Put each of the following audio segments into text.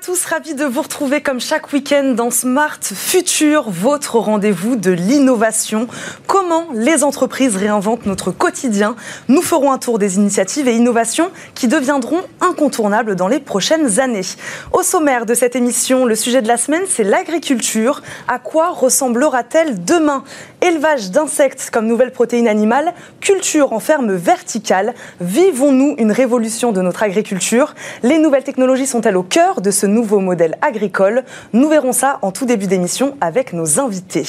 tous, ravis de vous retrouver comme chaque week-end dans Smart Future, votre rendez-vous de l'innovation. Comment les entreprises réinventent notre quotidien Nous ferons un tour des initiatives et innovations qui deviendront incontournables dans les prochaines années. Au sommaire de cette émission, le sujet de la semaine, c'est l'agriculture. À quoi ressemblera-t-elle demain? Élevage d'insectes comme nouvelle protéine animale, culture en ferme verticale. Vivons-nous une révolution de notre agriculture? Les nouvelles technologies sont-elles au cœur de ce nouveau modèle agricole? Nous verrons ça en tout début d'émission avec nos invités.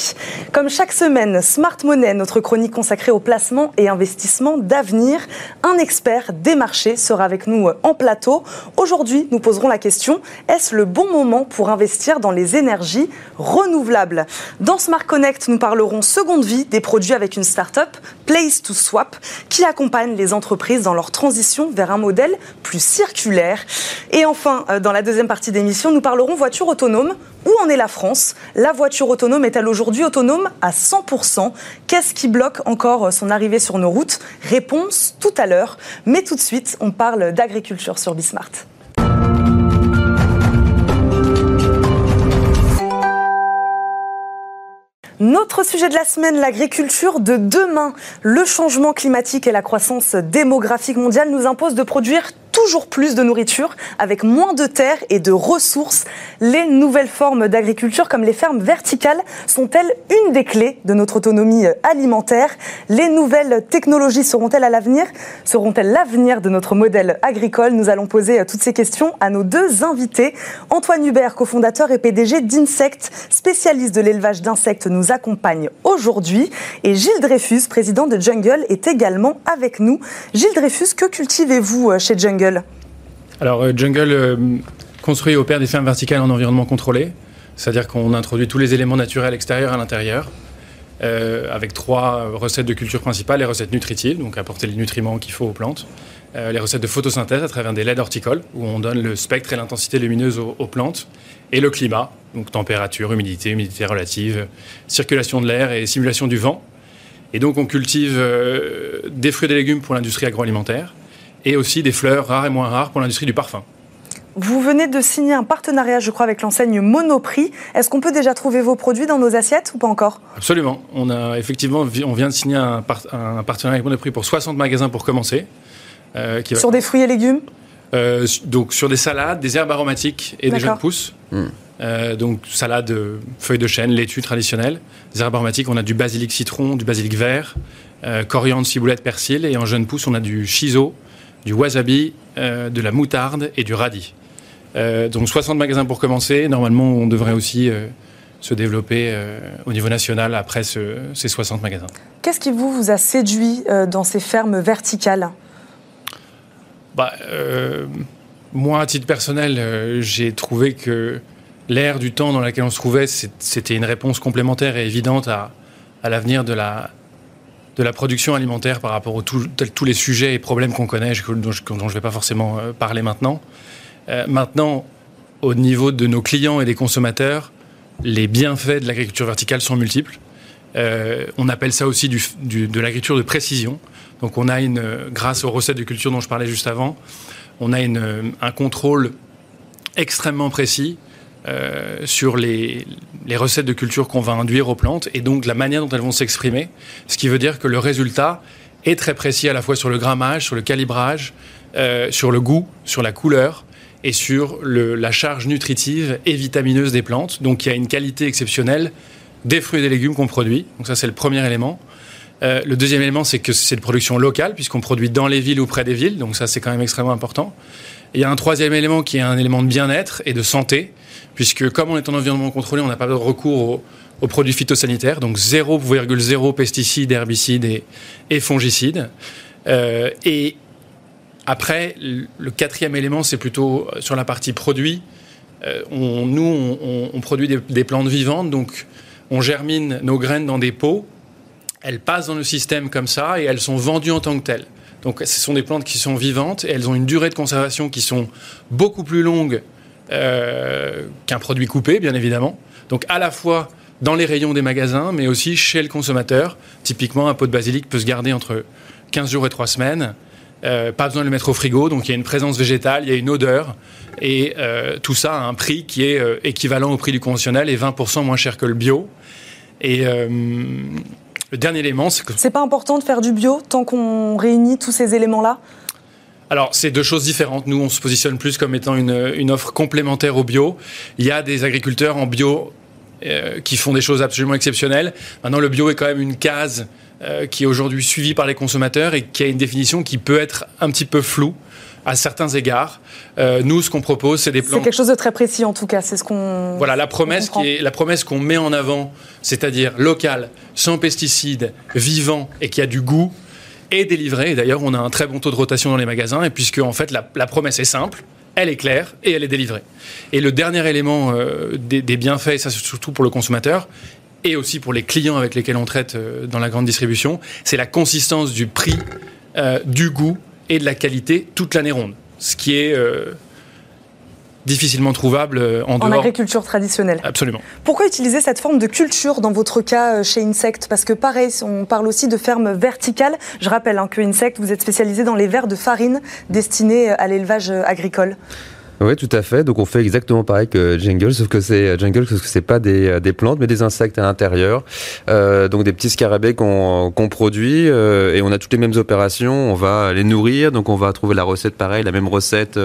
Comme chaque semaine, Smart Money, notre chronique consacrée au placement et investissement d'avenir. Un expert des marchés sera avec nous en plateau. Aujourd'hui, nous poserons la question est-ce le bon moment pour investir dans les énergies renouvelables? Dans Smart Connect, nous parlerons seconde vie des produits avec une start-up, Place to Swap, qui accompagne les entreprises dans leur transition vers un modèle plus circulaire. Et enfin, euh, dans la deuxième partie d'émission, nous parlerons voiture autonome. Où en est la France? La voiture autonome est-elle aujourd'hui autonome à 100% Qu'est-ce qui bloque encore son arrivée sur nos routes? Réponse tout à l'heure. Mais tout de suite, on parle d'agriculture sur Bismart. Notre sujet de la semaine, l'agriculture de demain. Le changement climatique et la croissance démographique mondiale nous imposent de produire toujours plus de nourriture avec moins de terre et de ressources. Les nouvelles formes d'agriculture comme les fermes verticales sont-elles une des clés de notre autonomie alimentaire? Les nouvelles technologies seront-elles à l'avenir? Seront-elles l'avenir de notre modèle agricole? Nous allons poser toutes ces questions à nos deux invités. Antoine Hubert, cofondateur et PDG d'Insect, spécialiste de l'élevage d'insectes, nous accompagne aujourd'hui. Et Gilles Dreyfus, président de Jungle, est également avec nous. Gilles Dreyfus, que cultivez-vous chez Jungle? Alors, euh, Jungle euh, construit et opère des fermes verticales en environnement contrôlé, c'est-à-dire qu'on introduit tous les éléments naturels extérieurs à l'intérieur, euh, avec trois recettes de culture principales les recettes nutritives, donc apporter les nutriments qu'il faut aux plantes, les recettes de photosynthèse à travers des LED horticoles, où on donne le spectre et l'intensité lumineuse aux, plantes, et le climat, donc température, humidité, humidité relative, circulation de l'air et simulation du vent. Et donc on cultive des fruits et des légumes pour l'industrie agroalimentaire, et aussi des fleurs rares et moins rares pour l'industrie du parfum. Vous venez de signer un partenariat, je crois, avec l'enseigne Monoprix. Est-ce qu'on peut déjà trouver vos produits dans nos assiettes ou pas encore? Absolument. On a effectivement, on vient de signer un, partenariat avec Monoprix pour 60 magasins pour commencer. Euh, sur des fruits et légumes? Euh, Donc sur des salades, des herbes aromatiques et des jeunes pousses. Hmm. Euh, donc salade, feuilles de chêne, laitue traditionnelle. Des herbes aromatiques, on a du basilic citron, du basilic vert, coriandre, ciboulette, persil. Et en jeunes pousses, on a du shiso, du wasabi, euh, de la moutarde et du radis. Euh, donc 60 magasins pour commencer. Normalement, on devrait aussi euh, se développer au niveau national après ces 60 magasins. Qu'est-ce qui vous, vous a séduit dans ces fermes verticales? Bah, Moi, à titre personnel, j'ai trouvé que l'ère du temps dans laquelle on se trouvait, c'était une réponse complémentaire et évidente à, à l'avenir de la, de la production alimentaire par rapport à tous les sujets et problèmes qu'on connaît, dont je ne vais pas forcément euh, parler maintenant. Euh, maintenant, au niveau de nos clients et des consommateurs, les bienfaits de l'agriculture verticale sont multiples. Euh, on appelle ça aussi de l'agriculture de précision. Donc on a une, grâce aux recettes de culture dont je parlais juste avant, on a un contrôle extrêmement précis euh, sur les, recettes de culture qu'on va induire aux plantes et donc la manière dont elles vont s'exprimer. Ce qui veut dire que le résultat est très précis à la fois sur le grammage, sur le calibrage, euh, sur le goût, sur la couleur et sur la charge nutritive et vitamineuse des plantes. Donc il y a une qualité exceptionnelle des fruits et des légumes qu'on produit. Donc ça c'est le premier élément. Euh, le deuxième élément, c'est que c'est de production locale, puisqu'on produit dans les villes ou près des villes, donc ça c'est quand même extrêmement important. il y a un troisième élément qui est un élément de bien-être et de santé, puisque comme on est en environnement contrôlé, on n'a pas de recours aux, produits phytosanitaires, donc 0,0 pesticides, herbicides et, fongicides. Euh, et après, le quatrième élément, c'est plutôt sur la partie produit. Euh, on, nous, on, produit des, des, plantes vivantes, donc on germine nos graines dans des pots, elles passent dans le système comme ça et elles sont vendues en tant que telles. Donc ce sont des plantes qui sont vivantes et elles ont une durée de conservation qui sont beaucoup plus longues euh, qu'un produit coupé, bien évidemment. Donc à la fois dans les rayons des magasins, mais aussi chez le consommateur. Typiquement, un pot de basilic peut se garder entre 15 jours et 3 semaines. pas besoin de le mettre au frigo, donc il y a une présence végétale, il y a une odeur, et tout ça a un prix qui est équivalent au prix du conventionnel et 20% moins cher que le bio. Et le dernier élément, c'est que... C'est pas important de faire du bio tant qu'on réunit tous ces éléments-là? Alors, c'est deux choses différentes. Nous, on se positionne plus comme étant une, une offre complémentaire au bio. Il y a des agriculteurs en bio euh, qui font des choses absolument exceptionnelles. Maintenant, le bio est quand même une case euh, qui est aujourd'hui suivie par les consommateurs et qui a une définition qui peut être un petit peu floue à certains égards. Euh, nous, ce qu'on propose, c'est des plans. C'est quelque chose de très précis, en tout cas. C'est ce qu'on. Voilà, la promesse qui est la promesse qu'on met en avant, c'est-à-dire local, sans pesticides, vivant et qui a du goût est délivré. Et d'ailleurs, on a un très bon taux de rotation dans les magasins, et puisque en fait la, promesse est simple, elle est claire et elle est délivrée. Et le dernier élément euh, des, bienfaits, et ça surtout pour le consommateur, et aussi pour les clients avec lesquels on traite euh, dans la grande distribution, c'est la consistance du prix, euh, du goût et de la qualité toute l'année ronde. Ce qui est difficilement trouvable euh, en, en agriculture traditionnelle. Absolument. Pourquoi utiliser cette forme de culture dans votre cas euh, chez Insect? Parce que pareil, on parle aussi de ferme verticale. Je rappelle hein, que Insect, vous êtes spécialisé dans les verres de farine destinés euh, à l'élevage agricole. Oui, tout à fait. Donc on fait exactement pareil que Jungle, sauf que c'est euh, Jungle, sauf que c'est pas des, euh, des, plantes, mais des insectes à l'intérieur. Euh, donc des petits scarabées qu'on qu'on produit et on a toutes les mêmes opérations. On va les nourrir, donc on va trouver la recette pareille, la même recette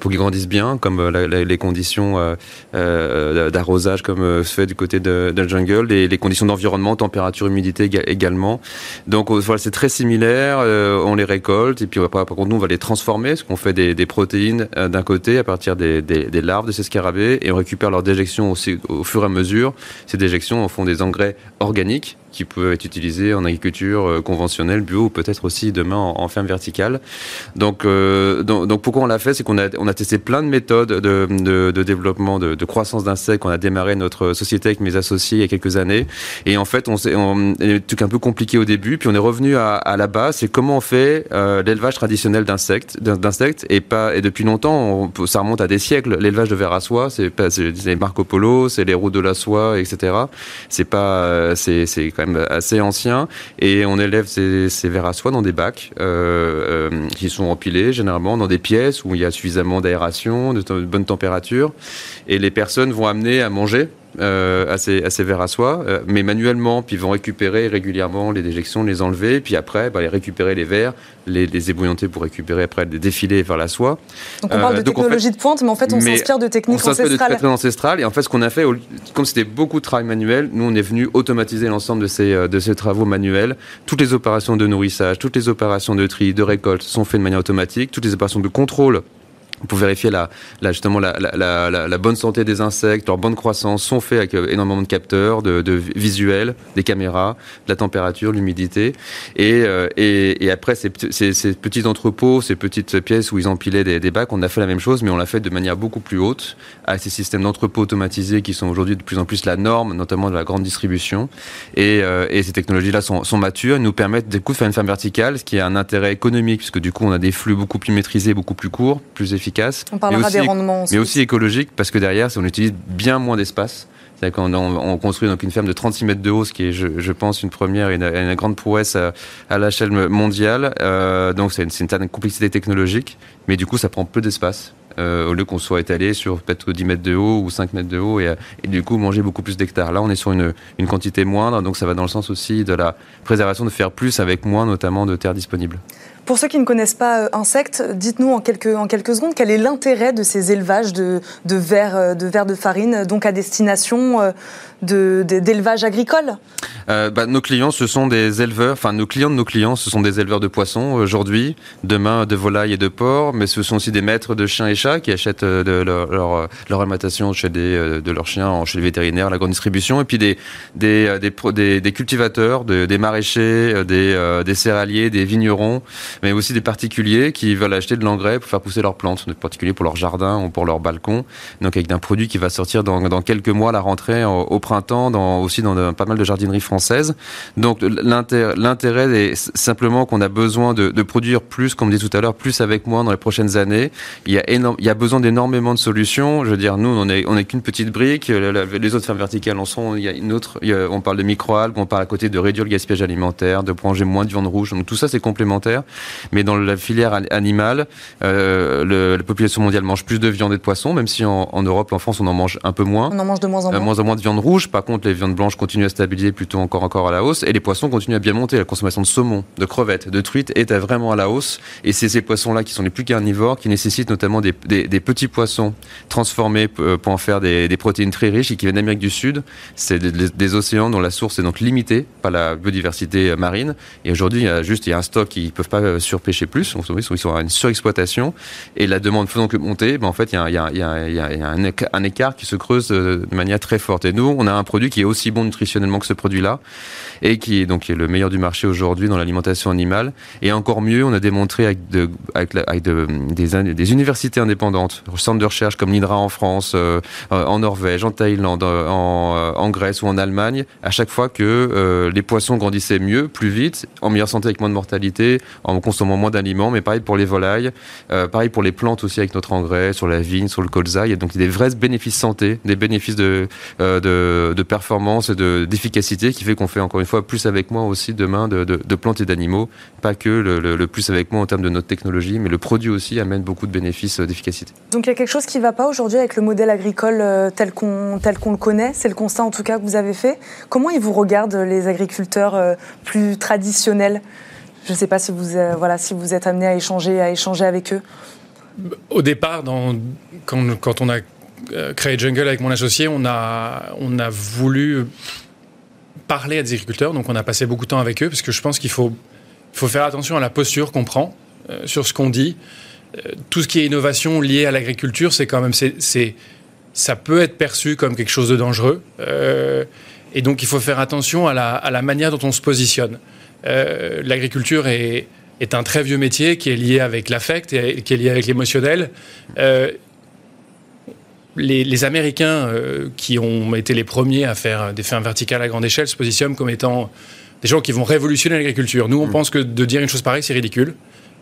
pour qu'ils grandissent bien, comme les conditions d'arrosage comme se fait du côté de, Jungle, les conditions d'environnement, température, humidité également. Donc voilà, c'est très similaire. on les récolte et puis par contre nous on va les transformer, ce qu'on fait des protéines d'un côté partir des, larves de ces scarabées et on récupère leurs déjections aussi au fur et à mesure. Ces déjections font des engrais organiques qui peuvent être utilisés en agriculture euh, conventionnelle, bio, ou peut-être aussi demain en, ferme verticale. Euh, donc, donc, pourquoi on l'a fait, c'est qu'on a, testé plein de méthodes de, développement, de, croissance d'insectes. On a démarré notre société avec mes associés il y a quelques années, et en fait, on on, truc un peu compliqué au début, puis on est revenu à, à la base. C'est comment on fait euh, l'élevage traditionnel d'insectes, d'insectes, et depuis longtemps, on, ça remonte à des siècles. L'élevage de vers à soie, c'est Marco Polo, c'est les routes de la soie, etc. C'est pas, c'est, c'est même assez ancien. Et on élève ces, ces vers à soie dans des bacs euh, euh, qui sont empilés généralement dans des pièces où il y a suffisamment d'aération, de bonne température. Et les personnes vont amener à manger euh, à, ces, à, verres à soie, euh, mais manuellement, puis ils vont récupérer régulièrement les déjections, les enlever, puis après, bah, les récupérer les verres, les, les ébouillanter pour récupérer après, les défiler vers la soie. Donc on parle de euh, technologie de pointe, mais en fait on s'inspire de techniques on ancestrales. de ancestrales, et en fait ce qu'on a fait, comme c'était beaucoup de travail manuel, nous on est venu automatiser l'ensemble de ces, de ces travaux manuels. Toutes les opérations de nourrissage, toutes les opérations de tri, de récolte sont faites de manière automatique, toutes les opérations de contrôle pour vérifier la, justement la, bonne santé des insectes, leur bonne croissance, sont faits avec euh, énormément de capteurs, de, visuels, des caméras, de la température, l'humidité. Et, euh, après, ces, petits entrepôts, ces petites pièces où ils empilaient des, bacs, on a fait la même chose, mais on l'a fait de manière beaucoup plus haute, avec ces systèmes d'entrepôts automatisés qui sont aujourd'hui de plus en plus la norme, notamment de la grande distribution. Et, euh, ces technologies-là sont, sont matures, nous permettent du coup de faire une ferme verticale, ce qui a un intérêt économique, puisque du coup on a des flux beaucoup plus maîtrisés, beaucoup plus courts, plus efficaces on parlera aussi, des rendements. Mais aussi écologique, parce que derrière, on utilise bien moins d'espace. C'est-à-dire qu'on on construit donc une ferme de 36 mètres de haut, ce qui est, je, pense, une première et une, grande prouesse à, à l'échelle mondiale. Euh, donc c'est une, une certaine complexité technologique, mais du coup ça prend peu d'espace. Euh, au lieu qu'on soit étalé sur peut-être 10 mètres de haut ou 5 mètres de haut et, et du coup manger beaucoup plus d'hectares. Là, on est sur une, une, quantité moindre, donc ça va dans le sens aussi de la préservation de faire plus avec moins, notamment de terres disponibles. Pour ceux qui ne connaissent pas euh, Insectes, dites-nous en quelques, en quelques secondes quel est l'intérêt de ces élevages de, de vers euh, de, de farine, donc à destination euh, d'élevage agricole? Euh, bah, Nos clients, ce sont des éleveurs, enfin nos clients de nos clients, ce sont des éleveurs de poissons aujourd'hui, demain de volailles et de porcs, mais ce sont aussi des maîtres de chiens et chats qui achètent euh, de leur, leur, alimentation chez des, euh, de leurs chiens chez les vétérinaires, la grande distribution, et puis des, des, des, des, cultivateurs, des maraîchers, des céréaliers, des vignerons, mais aussi des particuliers qui veulent acheter de l'engrais pour faire pousser leurs plantes, en particulier pour leur jardin ou pour leur balcon, donc avec un produit qui va sortir dans, dans quelques mois, la rentrée au, printemps, dans, aussi dans pas mal de jardineries françaises. Donc l'intérêt est simplement qu'on a besoin de, de, produire plus, comme on dit tout à l'heure, plus avec moins dans les prochaines années. Il y a, énorme, il y a besoin d'énormément de solutions. Je veux dire, nous, on est, on est qu'une petite brique. Les autres fermes verticales en sont. Il y a une autre. on parle de microalgues, on parle à côté de réduire le gaspillage alimentaire, de manger moins de viande rouge. Donc tout ça, c'est complémentaire. Mais dans la filière animale, euh, la population mondiale mange plus de viande et de poisson, même si en, Europe, en France, on en mange un peu moins. On en mange de moins en moins. moins en moins de viande rouge. Par contre, les viandes blanches continuent à stabiliser plutôt encore encore à la hausse, et les poissons continuent à bien monter. La consommation de saumon, de crevettes, de truites est vraiment à la hausse. Et c'est ces poissons-là qui sont les plus carnivores, qui nécessitent notamment des, petits poissons transformés pour en faire des, protéines très riches et qui viennent d'Amérique du Sud. C'est des, océans dont la source est donc limitée par la biodiversité marine. Et aujourd'hui, il y a juste il y a un stock qui ne peuvent pas surpêcher plus. Ils sont à une surexploitation. Et la demande faisant que monter, ben en fait, il y a, un, écart qui se creuse de manière très forte. Et nous, on a un produit qui est aussi bon nutritionnellement que ce produit-là et qui est donc le meilleur du marché aujourd'hui dans l'alimentation animale. Et encore mieux, on a démontré avec, de, avec, des, universités indépendantes, centres de recherche comme l'INRA en France, euh, en Norvège, en Thaïlande, en, euh, Grèce ou en Allemagne, à chaque fois que euh, les poissons grandissaient mieux, plus vite, en meilleure santé avec moins de mortalité, en consommant moins d'aliments, mais pareil pour les volailles, pareil pour les plantes aussi avec notre engrais, sur la vigne, sur le colza. Il y a donc des vrais bénéfices santé, des bénéfices de, de, de performance et d'efficacité qui fait qu'on fait encore une fois plus avec moi aussi demain de, de, plantes et d'animaux. Pas que le, plus avec moi en termes de notre technologie, mais le produit aussi amène beaucoup de bénéfices d'efficacité. Donc il y a quelque chose qui ne va pas aujourd'hui avec le modèle agricole euh, tel qu'on tel qu'on le connaît? C'est le constat en tout cas que vous avez fait. Comment ils vous regardent les agriculteurs euh, plus traditionnels? Je ne sais pas si vous euh, voilà si vous êtes amené à échanger à échanger avec eux. Au départ, quand, on a créé Jungle avec mon associé, on a, on a voulu parler à des agriculteurs, donc on a passé beaucoup de temps avec eux, parce que je pense qu'il faut, faut faire attention à la posture qu'on prend euh, sur ce qu'on dit. Euh, tout ce qui est innovation liée à l'agriculture, c'est quand même, c'est, ça peut être perçu comme quelque chose de dangereux. Euh, et donc il faut faire attention à la, à la manière dont on se positionne. L'agriculture est, est, un très vieux métier qui est lié avec l'affect et qui est lié avec l'émotionnel les, Américains, euh, qui ont été les premiers à faire des fermes verticales à grande échelle, se positionnent comme étant des gens qui vont révolutionner l'agriculture. Nous, on mm. pense que de dire une chose pareille, c'est ridicule.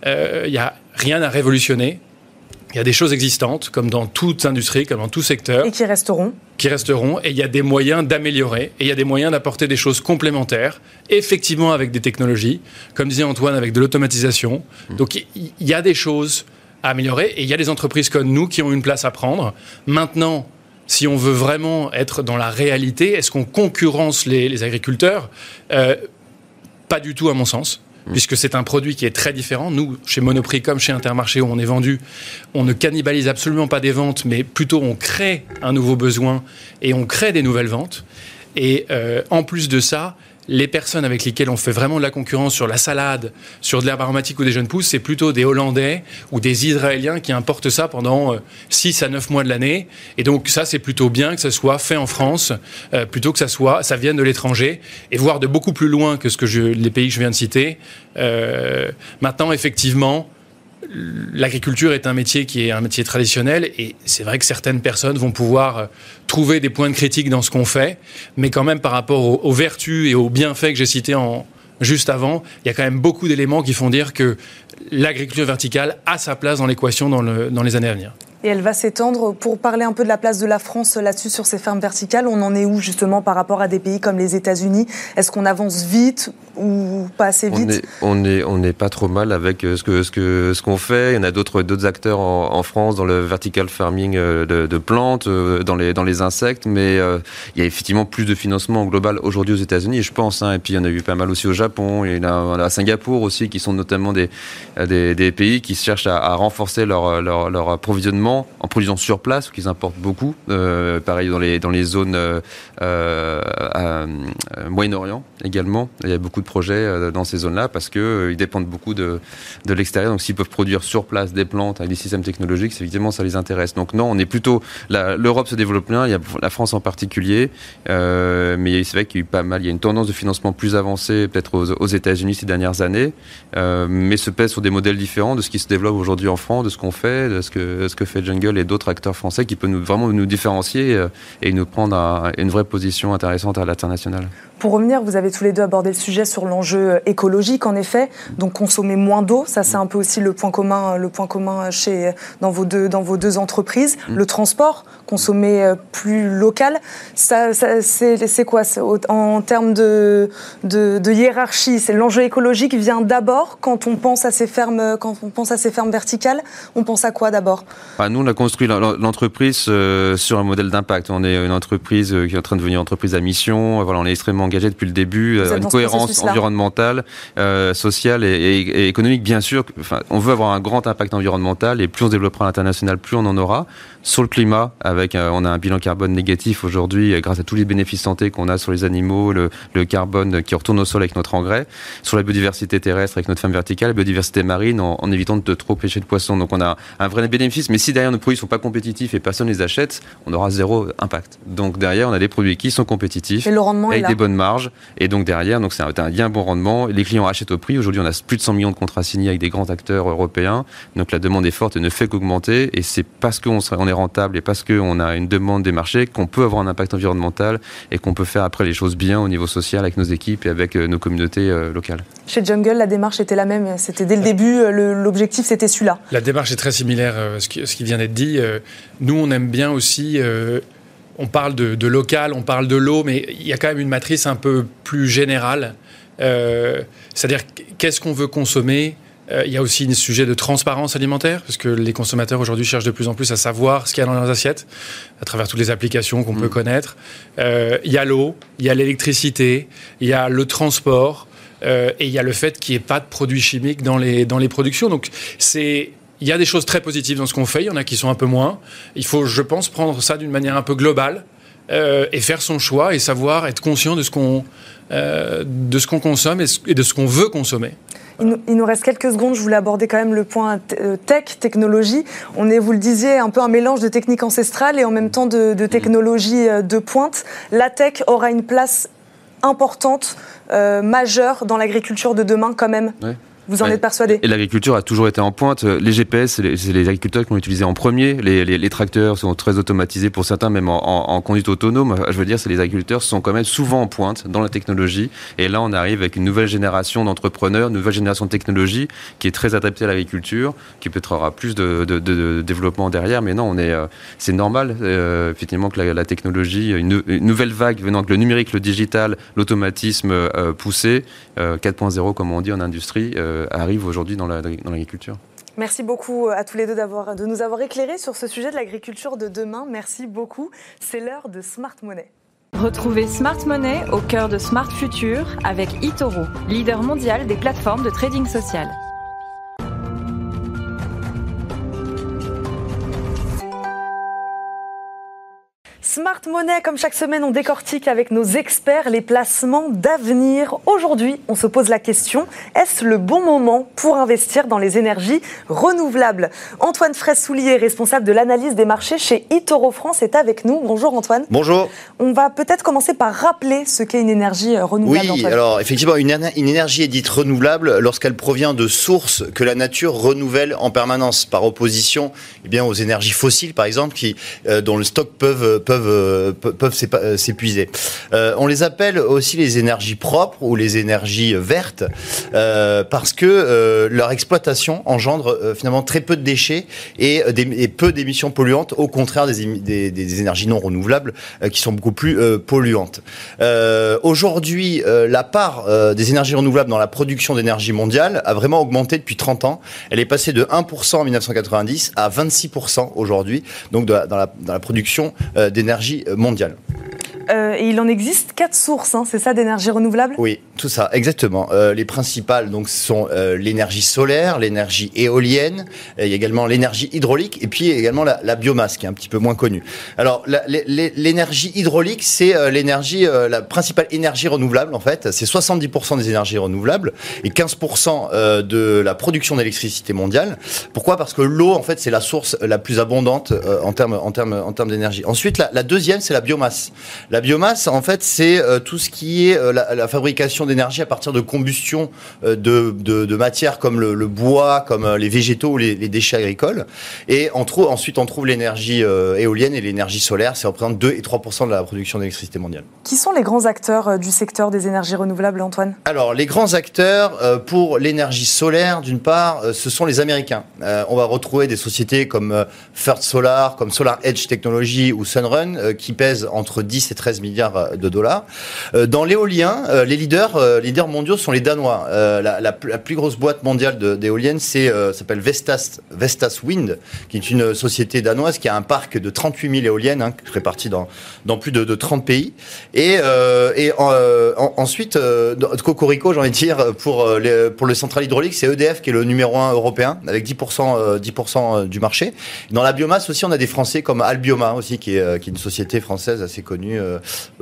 Il euh, n'y a rien à révolutionner. Il y a des choses existantes, comme dans toute industrie, comme dans tout secteur. Et qui resteront. Qui resteront. Et il y a des moyens d'améliorer. Et il y a des moyens d'apporter des choses complémentaires, effectivement avec des technologies, comme disait Antoine, avec de l'automatisation. Mm. Donc il y a des choses améliorer. Et il y a des entreprises comme nous qui ont une place à prendre. Maintenant, si on veut vraiment être dans la réalité, est-ce qu'on concurrence les, agriculteurs? Euh, Pas du tout, à mon sens. Puisque c'est un produit qui est très différent. Nous, chez Monoprix comme chez Intermarché où on est vendu, on ne cannibalise absolument pas des ventes, mais plutôt on crée un nouveau besoin et on crée des nouvelles ventes. Et euh, en plus de ça, les personnes avec lesquelles on fait vraiment de la concurrence sur la salade, sur de l'herbe aromatique ou des jeunes pousses, c'est plutôt des Hollandais ou des Israéliens qui importent ça pendant 6 euh, à 9 mois de l'année. Et donc ça, c'est plutôt bien que ça soit fait en France, euh, plutôt que ça soit, ça vienne de l'étranger, et voire de beaucoup plus loin que ce que je, les pays que je viens de citer. Euh, maintenant, effectivement, l'agriculture est un métier qui est un métier traditionnel et c'est vrai que certaines personnes vont pouvoir euh, trouver des points de critique dans ce qu'on fait, mais quand même par rapport aux, vertus et aux bienfaits que j'ai cités juste avant, il y a quand même beaucoup d'éléments qui font dire que l'agriculture verticale a sa place dans l'équation dans, dans les années à venir. Et elle va s'étendre. Pour parler un peu de la place de la France là-dessus, sur ces fermes verticales, on en est où justement par rapport à des pays comme les États-Unis? Est-ce qu'on avance vite? Ou pas assez vite On est, on est, pas trop mal avec euh, ce que ce que ce qu'on fait. Il y en a d'autres d'autres acteurs en, France dans le vertical farming euh, de, plantes, euh, dans les dans les insectes, mais il y a effectivement plus de financement global aujourd'hui aux États-Unis, je pense. Hein. et puis il y en a eu pas mal aussi au Japon, il y en a, à Singapour aussi, qui sont notamment des des, des pays qui cherchent à, à renforcer leur, leur, leur approvisionnement en produisant sur place, qu'ils importent beaucoup. Euh, pareil dans les, dans les zones euh, Moyen-Orient également. Il y a beaucoup de projets dans ces zones-là parce qu'ils dépendent beaucoup de, de l'extérieur. Donc s'ils peuvent produire sur place des plantes avec des systèmes technologiques, évidemment ça les intéresse. Donc non, on est plutôt... L'Europe se développe bien, il y a la France en particulier, mais c'est vrai qu'il y a eu pas mal, il y a une tendance de financement plus avancée peut-être aux, États-Unis ces dernières années, mais se pèse sur des modèles différents de ce qui se développe aujourd'hui en France, de ce qu'on fait, de ce que, ce que fait Jungle et d'autres acteurs français qui peuvent nous, vraiment nous différencier euh, et nous prendre une vraie position intéressante à l'international. Pour revenir, vous avez tous les deux abordé le sujet sur l'enjeu écologique, en effet. Donc consommer moins d'eau, ça c'est un peu aussi le point commun, le point commun chez, dans, vos deux, dans vos deux entreprises. Mm. Le transport, consommer euh, plus local, ça, c'est quoi? En termes de, de, de hiérarchie, c'est l'enjeu écologique vient d'abord quand on pense à ces fermes, quand on pense à ces fermes verticales? On pense à quoi d'abord? Bah, Nous, on a construit l'entreprise euh, sur un modèle d'impact. On est une entreprise euh, qui est en train de devenir une entreprise à mission. Voilà, on est extrêmement engagé depuis le début. une cohérence environnementale, sociale et, économique, bien sûr. Enfin, on veut avoir un grand impact environnemental et plus on se développera à l'international, plus on en aura. Sur le climat, avec on a un bilan carbone négatif aujourd'hui grâce à tous les bénéfices santé qu'on a sur les animaux, le, le, carbone qui retourne au sol avec notre engrais, sur la biodiversité terrestre avec notre femme verticale, la biodiversité marine en, évitant de trop pêcher de poissons. Donc on a un vrai bénéfice. Mais si derrière nos produits sont pas compétitifs et personne les achète, on aura zéro impact. Donc derrière, on a des produits qui sont compétitifs et le rendement avec des bonnes marges. Et donc derrière, donc c'est un, un bien bon rendement. Les clients achètent au prix. Aujourd'hui, on a plus de 100 millions de contrats signés avec des grands acteurs européens. Donc la demande est forte et ne fait qu'augmenter. Et c'est parce qu'on on est rentable et parce qu'on a une demande des marchés qu'on peut avoir un impact environnemental et qu'on peut faire après les choses bien au niveau social avec nos équipes et avec euh, nos communautés euh, locales. Chez Jungle, la démarche était la même. C'était dès le début, euh, l'objectif c'était celui-là. La démarche est très similaire à ce qui, vient d'être dit. Nous, on aime bien aussi on parle de, local, on parle de l'eau, mais il y a quand même une matrice un peu plus générale. C'est-à-dire, qu'est-ce qu'on veut consommer? Euh, il y a aussi un sujet de transparence alimentaire, parce que les consommateurs aujourd'hui cherchent de plus en plus à savoir ce qu'il y a dans leurs assiettes, à travers toutes les applications qu'on peut mm. connaître. Euh, il y a l'eau, il y a l'électricité, il y a le transport, euh, et il y a le fait qu'il n'y ait pas de produits chimiques dans les, dans les productions. Donc c'est il y a des choses très positives dans ce qu'on fait, il y en a qui sont un peu moins. Il faut, je pense, prendre ça d'une manière un peu globale et faire son choix et savoir être conscient de ce qu'on de ce qu'on consomme et de ce qu'on veut consommer. Il nous, reste quelques secondes. Je voulais aborder quand même le point euh, tech, technologie. On est, vous le disiez, un peu un mélange de techniques ancestrales et en même temps de, de technologie euh, de pointe. La tech aura une place importante, euh, majeure dans l'agriculture de demain quand même. Vous en êtes persuadé? Et l'agriculture a toujours été en pointe. Les GPS, c'est les, agriculteurs qui l'ont utilisé en premier. Les, tracteurs sont très automatisés pour certains, même en, conduite autonome. Je veux dire, c'est les agriculteurs sont quand même souvent en pointe dans la technologie. Et là, on arrive avec une nouvelle génération d'entrepreneurs, une nouvelle génération de technologie qui est très adaptée à l'agriculture, qui peut-être aura plus de, développement derrière. Mais non, on est, euh, c'est normal, euh, effectivement, que la, technologie, une, nouvelle vague venant de le numérique, le digital, l'automatisme euh, poussé, 4.0 comme on dit en industrie, euh, arrive aujourd'hui dans l'agriculture. Merci beaucoup à tous les deux de nous avoir éclairés sur ce sujet de l'agriculture de demain. Merci beaucoup. C'est l'heure de Smart Money. Retrouvez Smart Money au cœur de Smart Future avec eToro, leader mondial des plateformes de trading social. Smart Money, comme chaque semaine, on décortique avec nos experts les placements d'avenir. Aujourd'hui, on se pose la question, est-ce le bon moment pour investir dans les énergies renouvelables? Antoine Fraisse-Soulier, responsable de l'analyse des marchés chez eToro France, est avec nous. Bonjour Antoine. Bonjour. On va peut-être commencer par rappeler ce qu'est une énergie euh, renouvelable. Oui, alors effectivement, une, énergie est dite renouvelable lorsqu'elle provient de sources que la nature renouvelle en permanence, par opposition eh bien, aux énergies fossiles, par exemple, qui, euh, dont le stock peuvent, peuvent peuvent, peuvent euh, s'épuiser. Euh, on les appelle aussi les énergies propres ou les énergies vertes euh, parce que leur exploitation engendre finalement très peu de déchets et, peu d'émissions polluantes, au contraire des, énergies non renouvelables qui sont beaucoup plus polluantes. Aujourd'hui, la part des énergies renouvelables dans la production d'énergie mondiale a vraiment augmenté depuis 30 ans. Elle est passée de 1% en 1990 à 26% aujourd'hui, donc dans la production d'énergie mondiale. Euh, et il en existe quatre sources, hein, c'est ça, d'énergie renouvelable? Oui, tout ça, exactement. Euh, les principales donc sont euh, l'énergie solaire, l'énergie éolienne, il y a également l'énergie hydraulique et puis également la, biomasse qui est un petit peu moins connue. Alors l'énergie hydraulique, c'est l'énergie, la principale énergie renouvelable en fait. C'est 70% des énergies renouvelables et 15% de la production d'électricité mondiale. Pourquoi? Parce que l'eau en fait c'est la source la plus abondante en termes en termes en termes d'énergie. Ensuite la La deuxième, c'est la biomasse. La biomasse, en fait, c'est tout ce qui est la, fabrication d'énergie à partir de combustion de, de, de matières comme le, bois, comme les végétaux ou les, les déchets agricoles. Et on trouve, ensuite, on trouve l'énergie éolienne et l'énergie solaire. Ça représente 2 et 3% de la production d'électricité mondiale. Qui sont les grands acteurs du secteur des énergies renouvelables, Antoine? Alors, les grands acteurs pour l'énergie solaire, d'une part, ce sont les Américains. on va retrouver des sociétés comme First Solar, comme Solar Edge Technology ou Sunrun, euh, qui pèsent entre 10 et 13 milliards euh, de dollars. Euh, dans l'éolien, les leaders, leaders mondiaux sont les Danois. La, plus grosse boîte mondiale d'éoliennes, c'est s'appelle Vestas, Vestas Wind, qui est une société danoise qui a un parc de 38 000 éoliennes, hein, réparties dans, dans plus de, de 30 pays. Et, ensuite, Cocorico, j'ai envie de dire, pour, les, pour le central hydraulique, c'est EDF qui est le numéro 1 européen, avec 10%, 10% du marché. Dans la biomasse aussi, on a des Français comme Albioma aussi, qui est, euh, qui est société française assez connue, euh,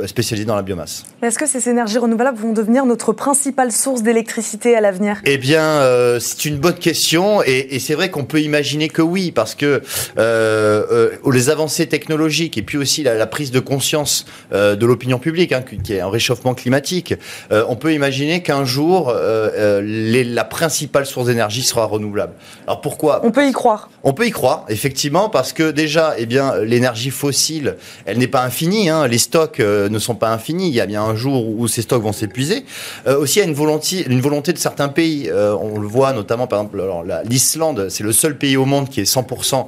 spécialisée dans la biomasse. Est-ce que ces énergies renouvelables vont devenir notre principale source d'électricité à l'avenir? Eh bien, euh, c'est une bonne question, et, c'est vrai qu'on peut imaginer que oui, parce que les avancées technologiques et puis aussi la, prise de conscience de l'opinion publique, hein, qui est un réchauffement climatique, on peut imaginer qu'un jour, la principale source d'énergie sera renouvelable. Alors pourquoi? On peut y croire. On peut y croire, effectivement, parce que déjà, eh bien, l'énergie fossile, elle n'est pas infinie. Hein. Les stocks euh, ne sont pas infinis. Il y a bien un jour où ces stocks vont s'épuiser. Euh, aussi, il y a une volonté, une volonté de certains pays. Euh, on le voit notamment, par exemple, l'Islande, c'est le seul pays au monde qui est 100%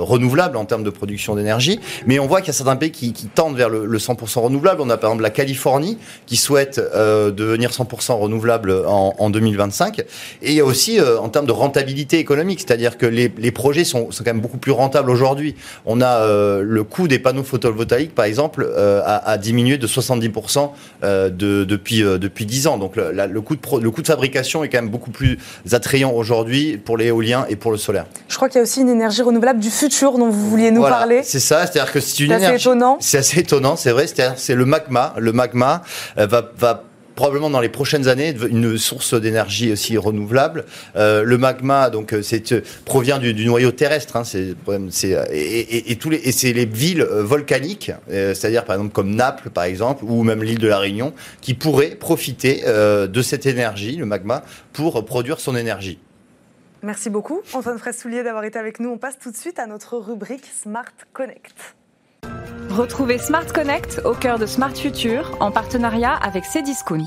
renouvelable en termes de production d'énergie. Mais on voit qu'il y a certains pays qui, tendent vers le, 100% renouvelable. On a par exemple la Californie qui souhaite devenir 100% renouvelable en, en, 2025. Et il y a aussi en termes de rentabilité économique, c'est-à-dire que les projets sont, sont, quand même beaucoup plus rentables aujourd'hui. On a le coût des panneaux photovoltaïques, par exemple, euh, a, diminué de 70% euh, de, depuis, depuis 10 ans. Donc le, le, coût de le coût de fabrication est quand même beaucoup plus attrayant aujourd'hui pour l'éolien et pour le solaire. Je crois qu'il y a aussi une énergie renouvelable du futur dont vous vouliez nous parler. C'est ça, c'est-à-dire que c'est une énergie. C'est étonnant. C'est assez étonnant, c'est vrai. C'est le magma. Le magma va, va probablement dans les prochaines années une source d'énergie aussi renouvelable. Euh, le magma, donc, euh, c'est euh, provient du, noyau terrestre. Hein, c'est, et, tous les, et c'est les villes volcaniques, c'est-à-dire par exemple comme Naples, par exemple, ou même l'île de la Réunion, qui pourraient profiter de cette énergie, le magma, pour produire son énergie. Merci beaucoup, Antoine Fraissoulier, d'avoir été avec nous. On passe tout de suite à notre rubrique Smart Connect. Retrouvez Smart Connect au cœur de Smart Future en partenariat avec Cdiscount.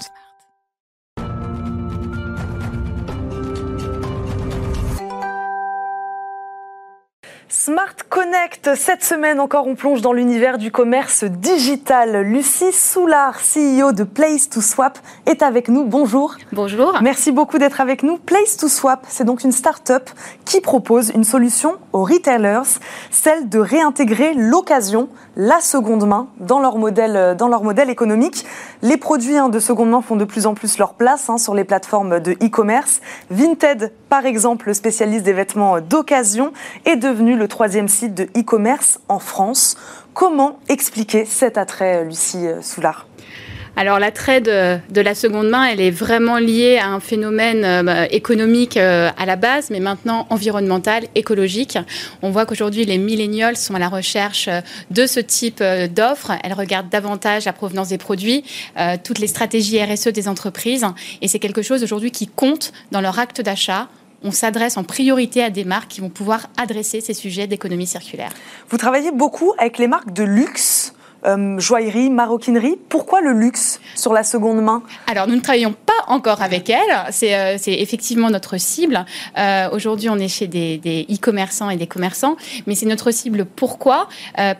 Smart Connect, cette semaine encore, on plonge dans l'univers du commerce digital. Lucie Soulard, CEO de Place to Swap, est avec nous. Bonjour. Bonjour. Merci beaucoup d'être avec nous. Place to Swap, c'est donc une start-up qui propose une solution aux retailers, celle de réintégrer l'occasion, la seconde main, dans leur modèle, dans leur modèle économique. Les produits hein, de seconde main font de plus en plus leur place hein, sur les plateformes de e-commerce. Vinted, par exemple, le spécialiste des vêtements d'occasion, est devenu le troisième site de e-commerce en France. Comment expliquer cet attrait, Lucie Soulard? Alors l'attrait de, de, la seconde main, elle est vraiment liée à un phénomène euh, économique euh, à la base, mais maintenant environnemental, écologique. On voit qu'aujourd'hui les millénials sont à la recherche euh, de ce type d'offres. Elles regardent davantage la provenance des produits, toutes les stratégies RSE des entreprises, et c'est quelque chose aujourd'hui qui compte dans leur acte d'achat on s'adresse en priorité à des marques qui vont pouvoir adresser ces sujets d'économie circulaire. Vous travaillez beaucoup avec les marques de luxe euh, joaillerie, maroquinerie. Pourquoi le luxe sur la seconde main? Alors, nous ne travaillons pas encore avec elle. C'est euh, effectivement notre cible. Euh, aujourd'hui, on est chez des e-commerçants et des commerçants, mais c'est notre cible. Pourquoi?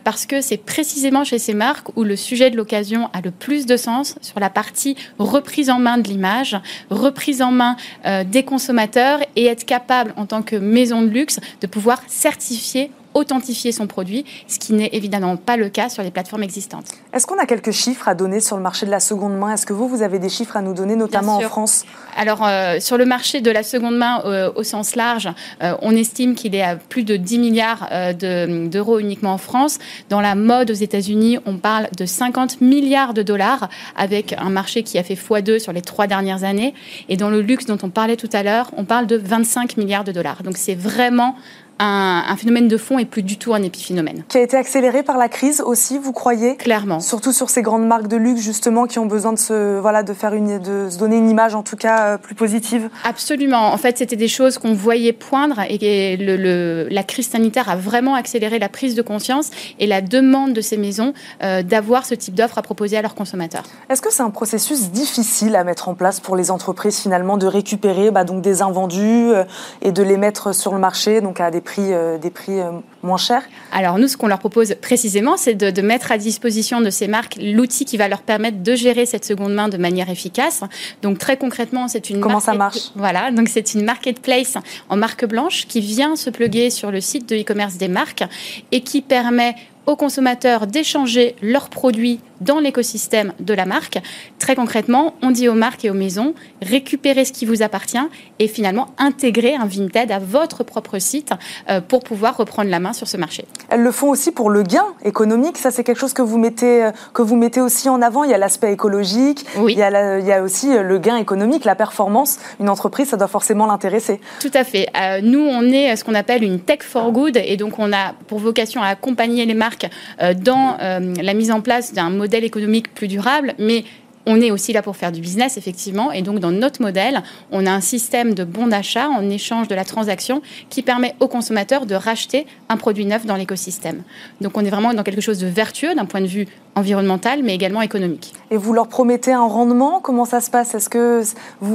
Parce que c'est précisément chez ces marques où le sujet de l'occasion a le plus de sens sur la partie reprise en main de l'image, reprise en main des consommateurs et être capable, en tant que maison de luxe, de pouvoir certifier authentifier son produit, ce qui n'est évidemment pas le cas sur les plateformes existantes. Est-ce qu'on a quelques chiffres à donner sur le marché de la seconde main? Est-ce que vous, vous avez des chiffres à nous donner, notamment en France? Alors, euh, sur le marché de la seconde main euh, au sens large, euh, on estime qu'il est à plus de 10 milliards d'euros uniquement en France. Dans la mode aux États-Unis, on parle de 50 milliards de dollars, avec un marché qui a fait x2 sur les trois dernières années. Et dans le luxe dont on parlait tout à l'heure, on parle de 25 milliards de dollars. Donc, c'est vraiment un, phénomène de fond et plus du tout un épiphénomène. Qui a été accéléré par la crise aussi, vous croyez? Clairement. Surtout sur ces grandes marques de luxe justement qui ont besoin de se, voilà, de faire une, de se donner une image en tout cas euh, plus positive. Absolument. En fait, c'était des choses qu'on voyait poindre et le, la crise sanitaire a vraiment accéléré la prise de conscience et la demande de ces maisons euh, d'avoir ce type d'offre à proposer à leurs consommateurs. Est-ce que c'est un processus difficile à mettre en place pour les entreprises finalement de récupérer bah, donc des invendus euh, et de les mettre sur le marché donc à des prix, euh, des prix euh, moins chers Alors nous, ce qu'on leur propose précisément, c'est de, mettre à disposition de ces marques l'outil qui va leur permettre de gérer cette seconde main de manière efficace. Donc très concrètement, c'est une comment ça marche? Voilà, donc c'est une marketplace en marque blanche qui vient se pluguer sur le site de e-commerce des marques et qui permet aux consommateurs d'échanger leurs produits dans l'écosystème de la marque. Très concrètement, on dit aux marques et aux maisons, récupérez ce qui vous appartient et finalement intégrer un Vinted à votre propre site euh, pour pouvoir reprendre la main sur ce marché. Elles le font aussi pour le gain économique. Ça, c'est quelque chose que vous mettez, euh, que vous mettez aussi en avant. Il y a l'aspect écologique, oui. il, y a il y a aussi euh, le gain économique, la performance. Une entreprise, ça doit forcément l'intéresser. Tout à fait. nous, on est ce qu'on appelle une tech for good et donc on a pour vocation à accompagner les marques dans la mise en place d'un modèle modèle économique plus durable, mais on est aussi là pour faire du business, effectivement. Et donc, dans notre modèle, on a un système de bons d'achat en échange de la transaction qui permet aux consommateurs de racheter un produit neuf dans l'écosystème. Donc, on est vraiment dans quelque chose de vertueux d'un point de vue environnemental, mais également économique. Et vous leur promettez un rendement? Comment ça se passe? Est-ce que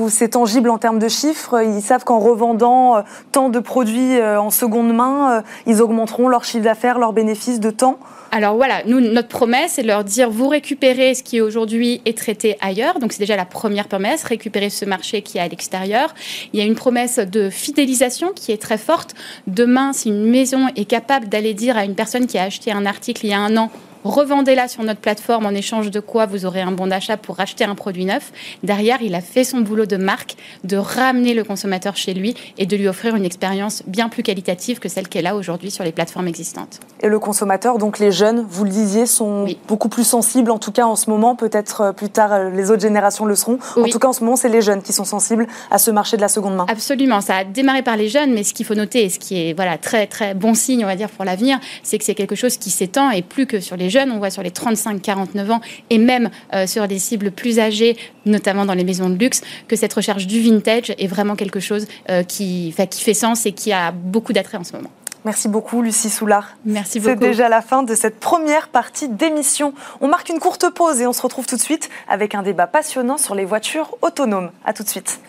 c'est tangible en termes de chiffres? Ils savent qu'en revendant euh, tant de produits euh, en seconde main, euh, ils augmenteront leur chiffre d'affaires, leurs bénéfices de temps? Alors voilà, nous, notre promesse, c'est de leur dire, vous récupérez ce qui aujourd'hui est traité ailleurs. Donc c'est déjà la première promesse, récupérer ce marché qui est à l'extérieur. Il y a une promesse de fidélisation qui est très forte. Demain, si une maison est capable d'aller dire à une personne qui a acheté un article il y a un an, revendez-la sur notre plateforme en échange de quoi vous aurez un bon d'achat pour acheter un produit neuf. Derrière, il a fait son boulot de marque, de ramener le consommateur chez lui et de lui offrir une expérience bien plus qualitative que celle qu'elle a aujourd'hui sur les plateformes existantes. Et le consommateur, donc les jeunes, vous le disiez, sont beaucoup plus sensibles, en tout cas en ce moment, peut-être euh, plus tard euh, les autres générations le seront. En tout cas, en ce moment, c'est les jeunes qui sont sensibles à ce marché de la seconde main. Absolument, ça a démarré par les jeunes, mais ce qu'il faut noter et ce qui est voilà très très bon signe, on va dire pour l'avenir, c'est que c'est quelque chose qui s'étend et plus que sur les jeunes, on voit sur les 35-49 ans et même euh, sur des cibles plus âgées, notamment dans les maisons de luxe, que cette recherche du vintage est vraiment quelque chose euh, qui, qui fait sens et qui a beaucoup d'attrait en ce moment. Merci beaucoup, Lucie Soulard. Merci beaucoup. C'est déjà la fin de cette première partie d'émission. On marque une courte pause et on se retrouve tout de suite avec un débat passionnant sur les voitures autonomes. À tout de suite.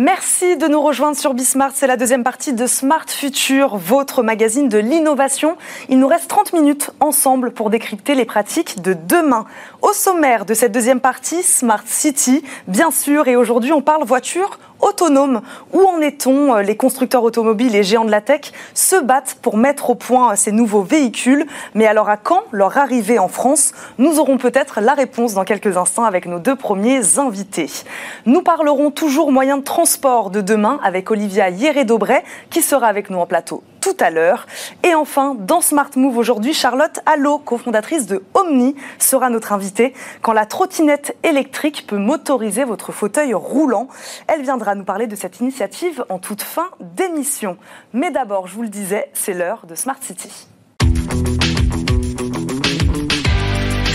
Merci de nous rejoindre sur Bismart. C'est la deuxième partie de Smart Future, votre magazine de l'innovation. Il nous reste 30 minutes ensemble pour décrypter les pratiques de demain. Au sommaire de cette deuxième partie, Smart City, bien sûr, et aujourd'hui on parle voiture autonome. Où en est-on Les constructeurs automobiles et géants de la tech se battent pour mettre au point ces nouveaux véhicules. Mais alors à quand leur arrivée en France? Nous aurons peut-être la réponse dans quelques instants avec nos deux premiers invités. Nous parlerons toujours moyens de transport de demain avec Olivia Hieré-Dobret qui sera avec nous en plateau tout à l'heure. Et enfin, dans Smart Move aujourd'hui, Charlotte Allo, cofondatrice de Omni, sera notre invitée. Quand la trottinette électrique peut motoriser votre fauteuil roulant, elle viendra nous parler de cette initiative en toute fin d'émission. Mais d'abord, je vous le disais, c'est l'heure de Smart City.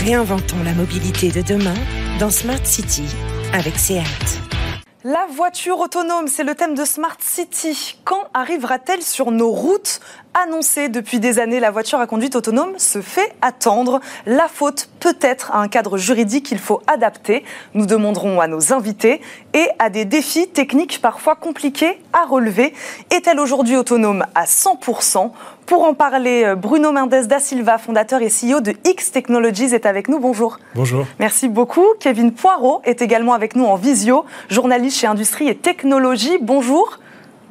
Réinventons la mobilité de demain dans Smart City avec SEAT. La voiture autonome, c'est le thème de Smart City. Quand arrivera-t-elle sur nos routes? Annoncée depuis des années, la voiture à conduite autonome se fait attendre. La faute peut-être à un cadre juridique qu'il faut adapter. Nous demanderons à nos invités et à des défis techniques parfois compliqués à relever. Est-elle aujourd'hui autonome à 100% pour en parler, Bruno Mendes da Silva, fondateur et CEO de X Technologies, est avec nous. Bonjour. Bonjour. Merci beaucoup. Kevin Poirot est également avec nous en visio, journaliste chez Industrie et Technologie. Bonjour.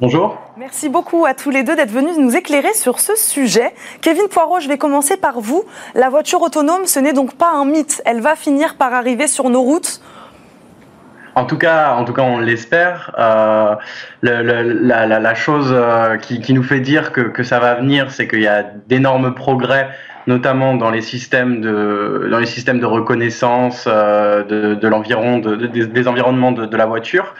Bonjour. Merci beaucoup à tous les deux d'être venus nous éclairer sur ce sujet. Kevin Poirot, je vais commencer par vous. La voiture autonome, ce n'est donc pas un mythe. Elle va finir par arriver sur nos routes En tout cas, en tout cas, on l'espère. Euh, la, chose euh, qui, nous fait dire que, ça va venir, c'est qu'il y a d'énormes progrès, notamment dans les systèmes de, dans les systèmes de reconnaissance euh, de, des environnements de, la voiture.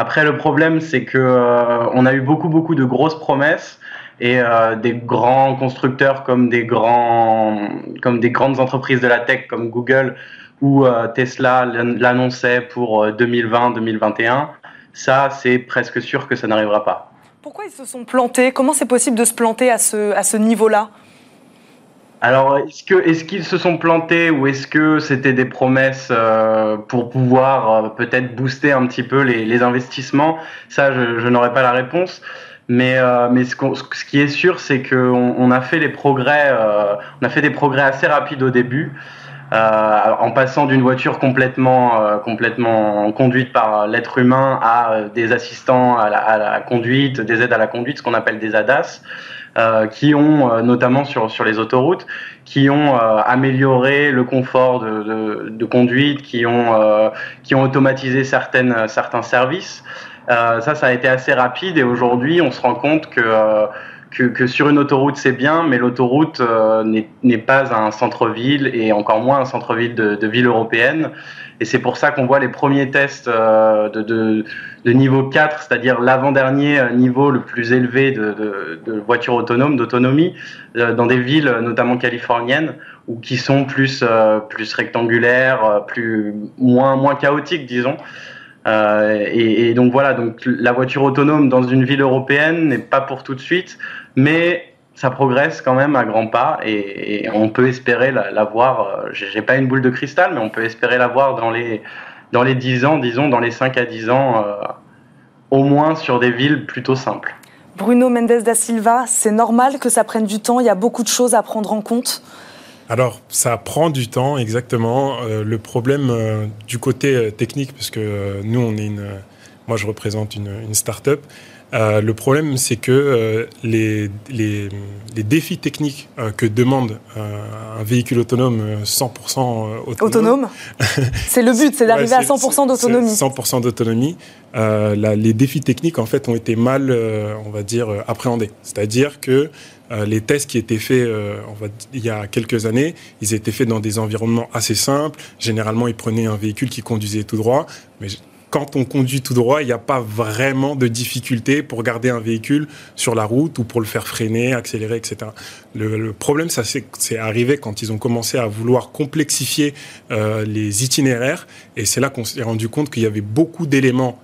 Après, le problème, c'est que euh, on a eu beaucoup, beaucoup de grosses promesses et euh, des grands constructeurs comme des grands, comme des grandes entreprises de la tech comme Google où euh, Tesla l'annonçait pour 2020-2021, euh, ça, c'est presque sûr que ça n'arrivera pas. Pourquoi ils se sont plantés? Comment c'est possible de se planter à ce, à ce niveau-là? Alors, est-ce que est-ce qu'ils se sont plantés ou est-ce que c'était des promesses euh, pour pouvoir euh, peut-être booster un petit peu les, investissements? Ça, je, je n'aurais pas la réponse. Mais euh, ce, qui est sûr, c'est qu'on on a fait des progrès assez rapides au début. En passant d'une voiture complètement, conduite par l'être humain à des assistants à la, conduite, des aides à la conduite, ce qu'on appelle des ADAS, qui ont, notamment sur, sur les autoroutes, qui ont amélioré le confort de, de, de conduite, qui ont, qui ont automatisé certaines, certains services. ça, ça a été assez rapide et aujourd'hui, on se rend compte que que, que, sur une autoroute c'est bien, mais l'autoroute euh, n'est pas un centre-ville et encore moins un centre-ville de, de, ville européenne. Et c'est pour ça qu'on voit les premiers tests euh, de, de, de, niveau 4, c'est-à-dire l'avant-dernier niveau le plus élevé de, de voitures autonomes, d'autonomie, euh, dans des villes notamment californiennes, ou qui sont plus, euh, plus rectangulaires, plus, moins, moins chaotiques, disons. Euh, et, et, donc voilà, donc la voiture autonome dans une ville européenne n'est pas pour tout de suite, mais ça progresse quand même à grands pas et, et on peut espérer la, la voir. Euh, j'ai pas une boule de cristal, mais on peut espérer la voir dans les dans les 10 ans, disons dans les 5 à 10 ans, euh, au moins sur des villes plutôt simples. Bruno Mendes da Silva, c'est normal que ça prenne du temps. Il y a beaucoup de choses à prendre en compte? Alors, ça prend du temps, exactement. Euh, le problème euh, du côté euh, technique, parce que euh, nous, on est une. moi, je représente une, une start-up. Le problème, c'est que les, les, les, défis techniques que demande un véhicule autonome 100% autonome. Autonome C'est le but, c'est d'arriver ouais, à 100% d'autonomie. 100% d'autonomie. les défis techniques, en fait, ont été mal, on va dire, appréhendés. C'est-à-dire que euh, les tests qui étaient faits euh, on va, il y a quelques années, ils étaient faits dans des environnements assez simples. Généralement, ils prenaient un véhicule qui conduisait tout droit. Mais quand on conduit tout droit, il n'y a pas vraiment de difficulté pour garder un véhicule sur la route ou pour le faire freiner, accélérer, etc. Le, le problème, ça c'est arrivé quand ils ont commencé à vouloir complexifier euh, les itinéraires. Et c'est là qu'on s'est rendu compte qu'il y avait beaucoup d'éléments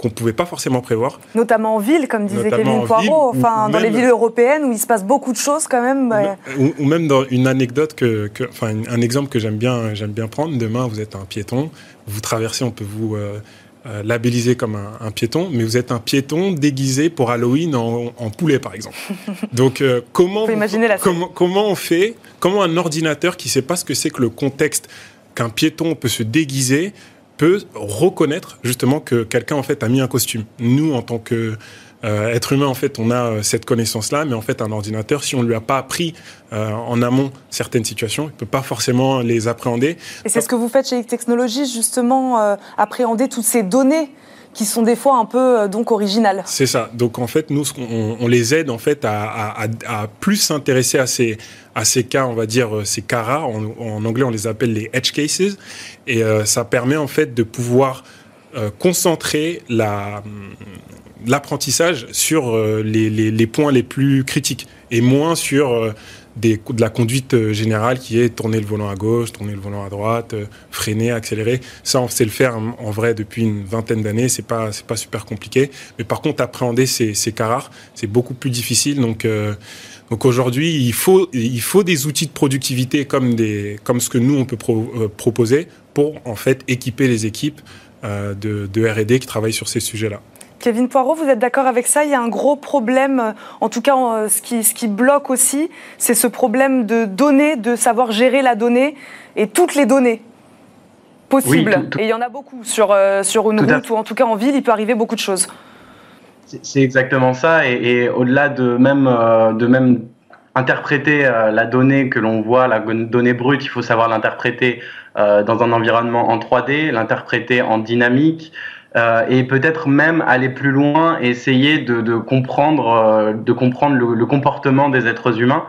qu'on ne pouvait pas forcément prévoir. Notamment en ville, comme disait Notamment Kevin Poirot, enfin, dans les villes européennes où il se passe beaucoup de choses quand même. Ou, ou même dans une anecdote, que, que, enfin un exemple que j'aime bien, bien prendre. Demain, vous êtes un piéton, vous traversez, on peut vous... Euh, euh, labellisé comme un, un, piéton, mais vous êtes un piéton déguisé pour Halloween en, en poulet, par exemple. Donc, euh, comment, vous, la comment, comment on fait, comment un ordinateur qui ne sait pas ce que c'est que le contexte qu'un piéton peut se déguiser peut reconnaître justement que quelqu'un en fait a mis un costume? Nous, en tant que euh, être humain, en fait, on a euh, cette connaissance-là, mais en fait, un ordinateur, si on lui a pas appris euh, en amont certaines situations, il peut pas forcément les appréhender. Et c'est ce que vous faites chez Technologies, justement, appréhender toutes ces données qui sont des fois un peu donc originales. C'est ça. Donc en fait, nous, on, on les aide en fait à, à, à plus s'intéresser à ces à ces cas, on va dire ces cas rares. En, en anglais, on les appelle les edge cases, et ça permet en fait de pouvoir concentrer la l'apprentissage sur euh, les, points les plus critiques et moins sur euh, de la conduite euh, générale qui est tourner le volant à gauche, tourner le volant à droite, freiner, accélérer. Ça, on sait le faire en vrai depuis une vingtaine d'années. C'est pas c'est pas super compliqué. Mais par contre, appréhender ces, ces cas rares, c'est beaucoup plus difficile. Donc donc aujourd'hui, il faut il faut des outils de productivité comme des comme ce que nous on peut pro, proposer pour en fait équiper les équipes de R&D qui travaillent sur ces sujets-là. Kevin Poirot, vous êtes d'accord avec ça? Il y a un gros problème, en tout cas ce qui, ce qui bloque aussi, c'est ce problème de données, de savoir gérer la donnée et toutes les données possibles. Oui, tout, tout... Et il y en a beaucoup sur, euh, sur une route ou en tout cas en ville, il peut arriver beaucoup de choses. C'est exactement ça. Et, et au-delà de même, euh, de même interpréter la donnée que l'on voit, la donnée brute, il faut savoir l'interpréter dans un environnement en 3D, l'interpréter en dynamique. Et peut-être même aller plus loin et essayer de, comprendre, de comprendre le, comportement des êtres humains.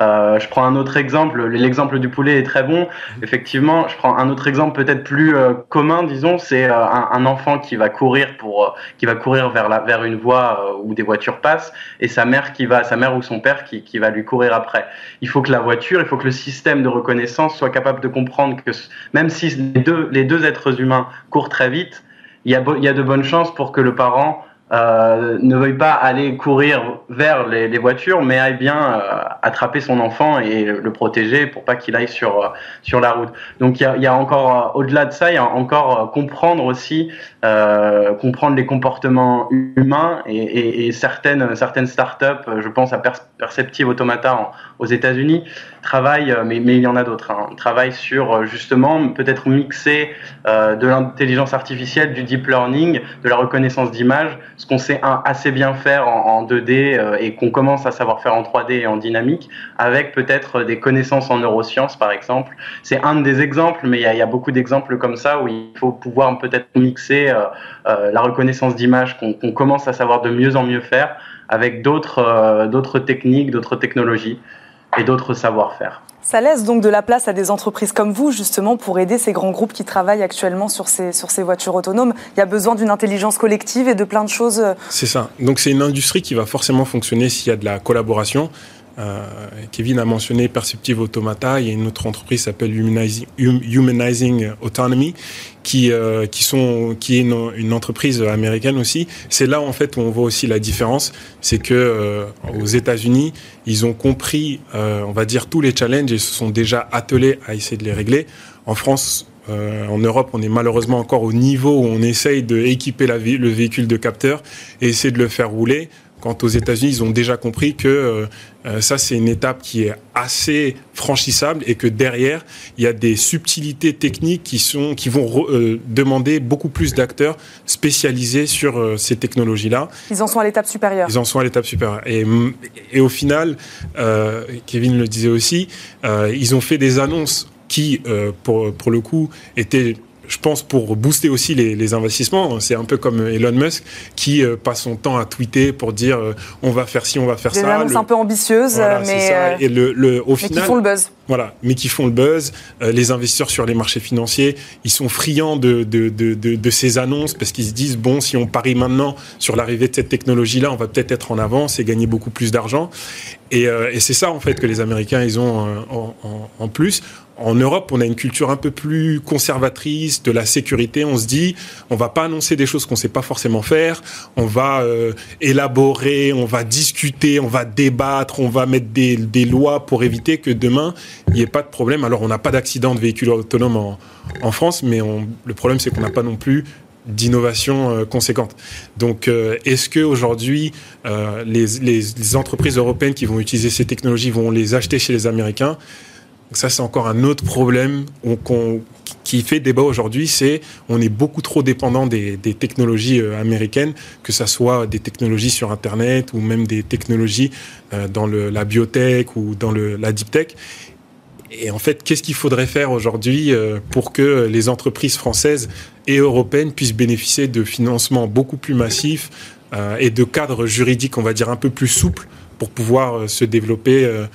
Euh, je prends un autre exemple. L'exemple du poulet est très bon. Effectivement, je prends un autre exemple peut-être plus euh, commun, disons, c'est euh, un, enfant qui va courir pour, qui va courir vers la, vers une voie où des voitures passent, et sa mère qui va, sa mère ou son père qui, qui va lui courir après. Il faut que la voiture, il faut que le système de reconnaissance soit capable de comprendre que même si les deux, les deux êtres humains courent très vite, il y a, il y a de bonnes chances pour que le parent euh, ne veuille pas aller courir vers les, voitures, mais aille bien euh, attraper son enfant et le protéger pour pas qu'il aille sur euh, sur la route. Donc il y a, y a, encore au-delà de ça, il y a encore comprendre aussi comprendre les comportements humains et, certaines certaines startups, je pense à Perceptive Automata aux États-Unis, travaillent, mais, mais il y en a d'autres, hein, travaillent sur justement peut-être mixer de l'intelligence artificielle, du deep learning, de la reconnaissance d'image ce qu'on sait assez bien faire en, 2D euh, et qu'on commence à savoir faire en 3D et en dynamique, avec peut-être des connaissances en neurosciences, par exemple. C'est un des exemples, mais il y, a, beaucoup d'exemples comme ça où il faut pouvoir peut-être mixer euh, euh, la reconnaissance d'image qu'on commence à savoir de mieux en mieux faire avec d'autres techniques, d'autres technologies et d'autres savoir-faire. Ça laisse donc de la place à des entreprises comme vous, justement, pour aider ces grands groupes qui travaillent actuellement sur ces, sur ces voitures autonomes. Il y a besoin d'une intelligence collective et de plein de choses. Euh, c'est ça. Donc c'est une industrie qui va forcément fonctionner s'il y a de la collaboration. Euh, Kevin a mentionné Perceptive Automata. Il y a une autre entreprise qui s'appelle Humanizing, Autonomy, qui, euh, est une, entreprise américaine aussi. C'est là en fait où on voit aussi la différence. C'est que euh, aux États-Unis, ils ont compris, on va dire, tous les challenges et se sont déjà attelés à essayer de les régler. En France, en Europe, on est malheureusement encore au niveau où on essaye d'équiper le véhicule de capteur et essayer de le faire rouler. Quant aux États-Unis, ils ont déjà compris que euh, euh, ça, c'est une étape qui est assez franchissable et que derrière, il y a des subtilités techniques qui, sont, qui vont euh, demander beaucoup plus d'acteurs spécialisés sur ces technologies-là. Ils en sont à l'étape supérieure. Ils en sont à l'étape supérieure. Et, et, au final, Kevin le disait aussi, ils ont fait des annonces qui, pour, pour le coup, étaient je pense, pour booster aussi les, investissements. C'est un peu comme Elon Musk qui euh, passe son temps à tweeter pour dire euh, on va faire ci, on va faire des ça. Des annonces un peu ambitieuses, mais, euh, Et le, le, au mais qui font le buzz. Voilà, mais qui font le buzz. les investisseurs sur les marchés financiers, ils sont friands de, de, de, de ces annonces parce qu'ils se disent bon, si on parie maintenant sur l'arrivée de cette technologie-là, on va peut-être être en avance et gagner beaucoup plus d'argent. Et, et c'est ça en fait que les Américains ils ont en, en, en plus en Europe, on a une culture un peu plus conservatrice de la sécurité. On se dit, on va pas annoncer des choses qu'on sait pas forcément faire. On va euh, élaborer, on va discuter, on va débattre, on va mettre des, lois pour éviter que demain il n'y ait pas de problème. Alors, on n'a pas d'accident de véhicules autonomes en, France, mais le problème c'est qu'on n'a pas non plus d'innovation euh, conséquente. Donc, euh, est-ce que aujourd'hui, les, les entreprises européennes qui vont utiliser ces technologies vont les acheter chez les Américains? Ça, c'est encore un autre problème qui fait débat aujourd'hui. C'est on est beaucoup trop dépendant des, technologies euh, américaines, que ce soit des technologies sur Internet ou même des technologies euh, dans la biotech ou dans la deep tech. Et en fait, qu'est-ce qu'il faudrait faire aujourd'hui euh, pour que les entreprises françaises et européennes puissent bénéficier de financements beaucoup plus massifs et de cadres juridiques, on va dire, un peu plus souples pour pouvoir se développer euh,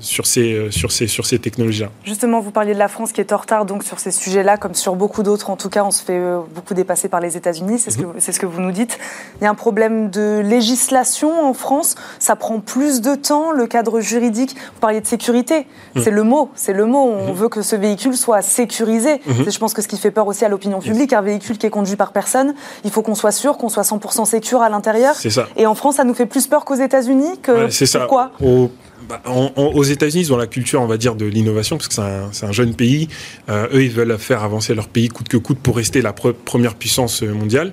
sur ces, euh, sur ces, sur ces technologies-là. Justement, vous parliez de la France qui est en retard donc sur ces sujets-là, comme sur beaucoup d'autres. En tout cas, on se fait euh, beaucoup dépasser par les États-Unis, c'est ce, que, mhm. c'est ce que vous nous dites. Il y a un problème de législation en France. Ça prend plus de temps, le cadre juridique. Vous parliez de sécurité. Mhm. C'est le mot. C'est le mot. On mhm. veut que ce véhicule soit sécurisé. C'est, je pense que ce qui fait peur aussi à l'opinion publique, un véhicule qui est conduit par personne, il faut qu'on soit sûr qu'on soit 100% sécure à l'intérieur. C'est ça. Et en France, ça nous fait plus peur qu'aux États-Unis. Que... c'est ça. Pourquoi? Bah, aux États-Unis, ils ont la culture, on va dire, de l'innovation, parce que c'est un, jeune pays. Euh, eux, ils veulent faire avancer leur pays coûte que coûte pour rester la première puissance mondiale.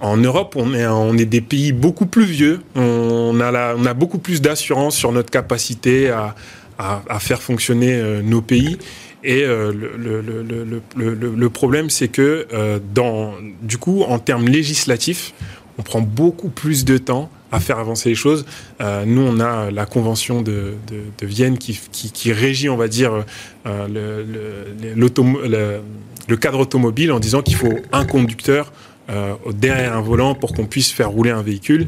En Europe, on est, on est des pays beaucoup plus vieux. On a, on a beaucoup plus d'assurance sur notre capacité à, à, faire fonctionner euh, nos pays. Et euh, le, le, le, le, problème, c'est que dans, du coup, en termes législatifs, on prend beaucoup plus de temps à faire avancer les choses. Euh, nous, on a la convention de, Vienne qui, régit, on va dire, euh, le, cadre automobile en disant qu'il faut un conducteur euh, derrière un volant pour qu'on puisse faire rouler un véhicule.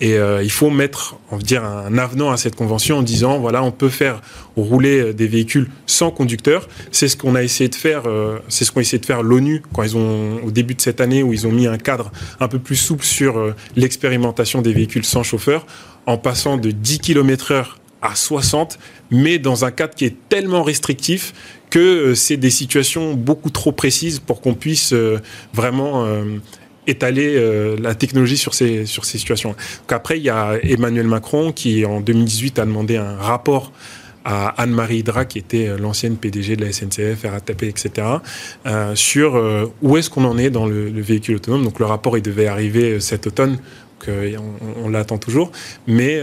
Et euh, il faut mettre, on va dire, un avenant à cette convention en disant, voilà, on peut faire rouler euh, des véhicules sans conducteur. C'est ce qu'on a essayé de faire, euh, c'est ce qu'ont essayé de faire l'ONU quand ils ont, au début de cette année, où ils ont mis un cadre un peu plus souple sur l'expérimentation des véhicules sans chauffeur, en passant de 10 km heure à 60, mais dans un cadre qui est tellement restrictif que c'est des situations beaucoup trop précises pour qu'on puisse vraiment étaler euh, la technologie sur ces, sur ces situations. Donc après, il y a Emmanuel Macron qui, en 2018, a demandé un rapport à Anne-Marie Hydra, qui était euh, l'ancienne PDG de la SNCF, RATP, etc., euh, sur euh, où est-ce qu'on en est dans le, véhicule autonome. Donc le rapport, il devait arriver cet automne, on, on l'attend toujours, mais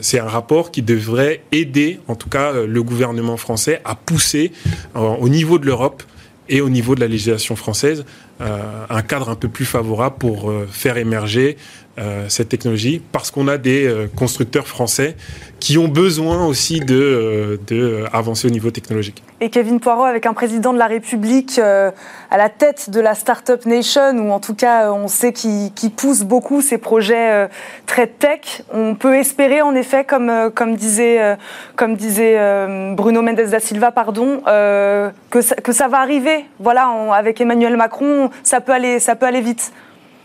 c'est un rapport qui devrait aider, en tout cas, le gouvernement français à pousser au niveau de l'Europe et au niveau de la législation française euh, un cadre un peu plus favorable pour euh, faire émerger euh, cette technologie parce qu'on a des euh, constructeurs français qui ont besoin aussi de, euh, au niveau technologique. Et Kevin Poirot, avec un président de la République à la tête de la Startup Nation, ou en tout cas on sait qu'il pousse beaucoup ces projets très tech, on peut espérer en effet, comme, comme disait, comme disait Bruno Mendes da Silva, pardon, que, ça, que ça va arriver. Voilà, avec Emmanuel Macron, ça peut aller, ça peut aller vite.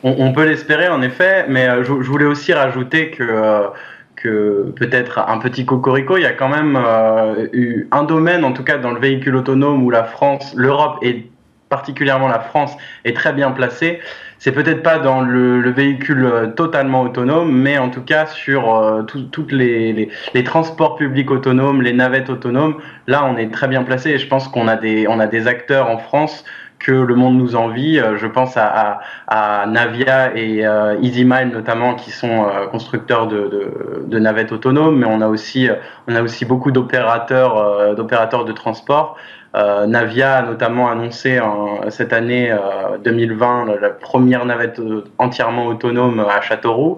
On, peut l'espérer en effet, mais euh, je, voulais aussi rajouter que, euh, que peut-être un petit cocorico, il y a quand même euh, eu un domaine, en tout cas dans le véhicule autonome, où la France, l'Europe et particulièrement la France est très bien placée. C'est peut-être pas dans le, véhicule totalement autonome, mais en tout cas sur tous les, les, transports publics autonomes, les navettes autonomes. Là, on est très bien placé et je pense qu'on a des acteurs en France que le monde nous envie. Euh, je pense à, Navia et euh, EasyMile notamment, qui sont euh, constructeurs de, de, de, navettes autonomes, mais on a aussi, on a aussi beaucoup d'opérateurs, d'opérateurs de transport. Navia a notamment annoncé en, cette année 2020 la, première navette entièrement autonome à Châteauroux.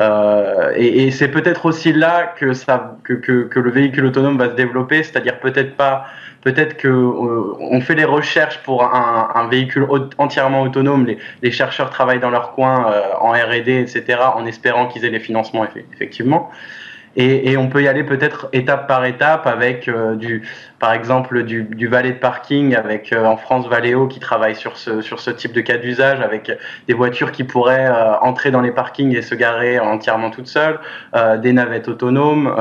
Euh, et, et c'est peut-être aussi là que, ça, que, que, que, le véhicule autonome va se développer, c'est-à-dire peut-être pas peut-être que euh, on fait les recherches pour un, un véhicule entièrement autonome. Les, les, chercheurs travaillent dans leur coin euh, en R&D, etc., en espérant qu'ils aient les financements effectivement. Et, et, on peut y aller peut-être étape par étape avec euh, du, par exemple du, du, valet de parking avec euh, en France Valeo qui travaille sur ce, sur ce type de cas d'usage avec des voitures qui pourraient euh, entrer dans les parkings et se garer entièrement toutes seules, des navettes autonomes,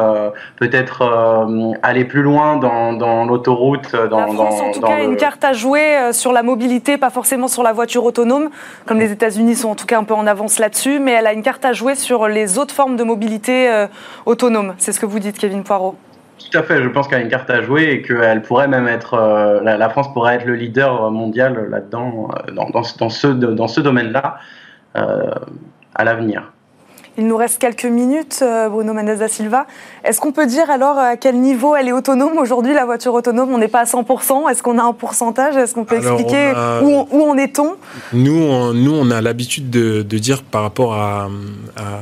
peut-être aller plus loin dans, dans l'autoroute. Dans, la France, en tout cas, une carte à jouer sur la mobilité, pas forcément sur la voiture autonome, comme les États-Unis sont en tout cas un peu en avance là-dessus, mais elle a une carte à jouer sur les autres formes de mobilité autonome c'est ce que vous dites, Kevin Poirot. Tout à fait, je pense qu'elle a une carte à jouer et qu'elle pourrait même être, euh, la, France pourrait être le leader mondial là-dedans, euh, dans, ce, dans ce domaine-là, euh, à l'avenir. Il nous reste quelques minutes, euh, Bruno Mendes da Silva. Est-ce qu'on peut dire alors à quel niveau elle est autonome aujourd'hui, la voiture autonome? On n'est pas à 100%. Est-ce qu'on a un pourcentage? Est-ce qu'on peut expliquer où, en est-on? Nous, on, nous, on a l'habitude de, dire par rapport à,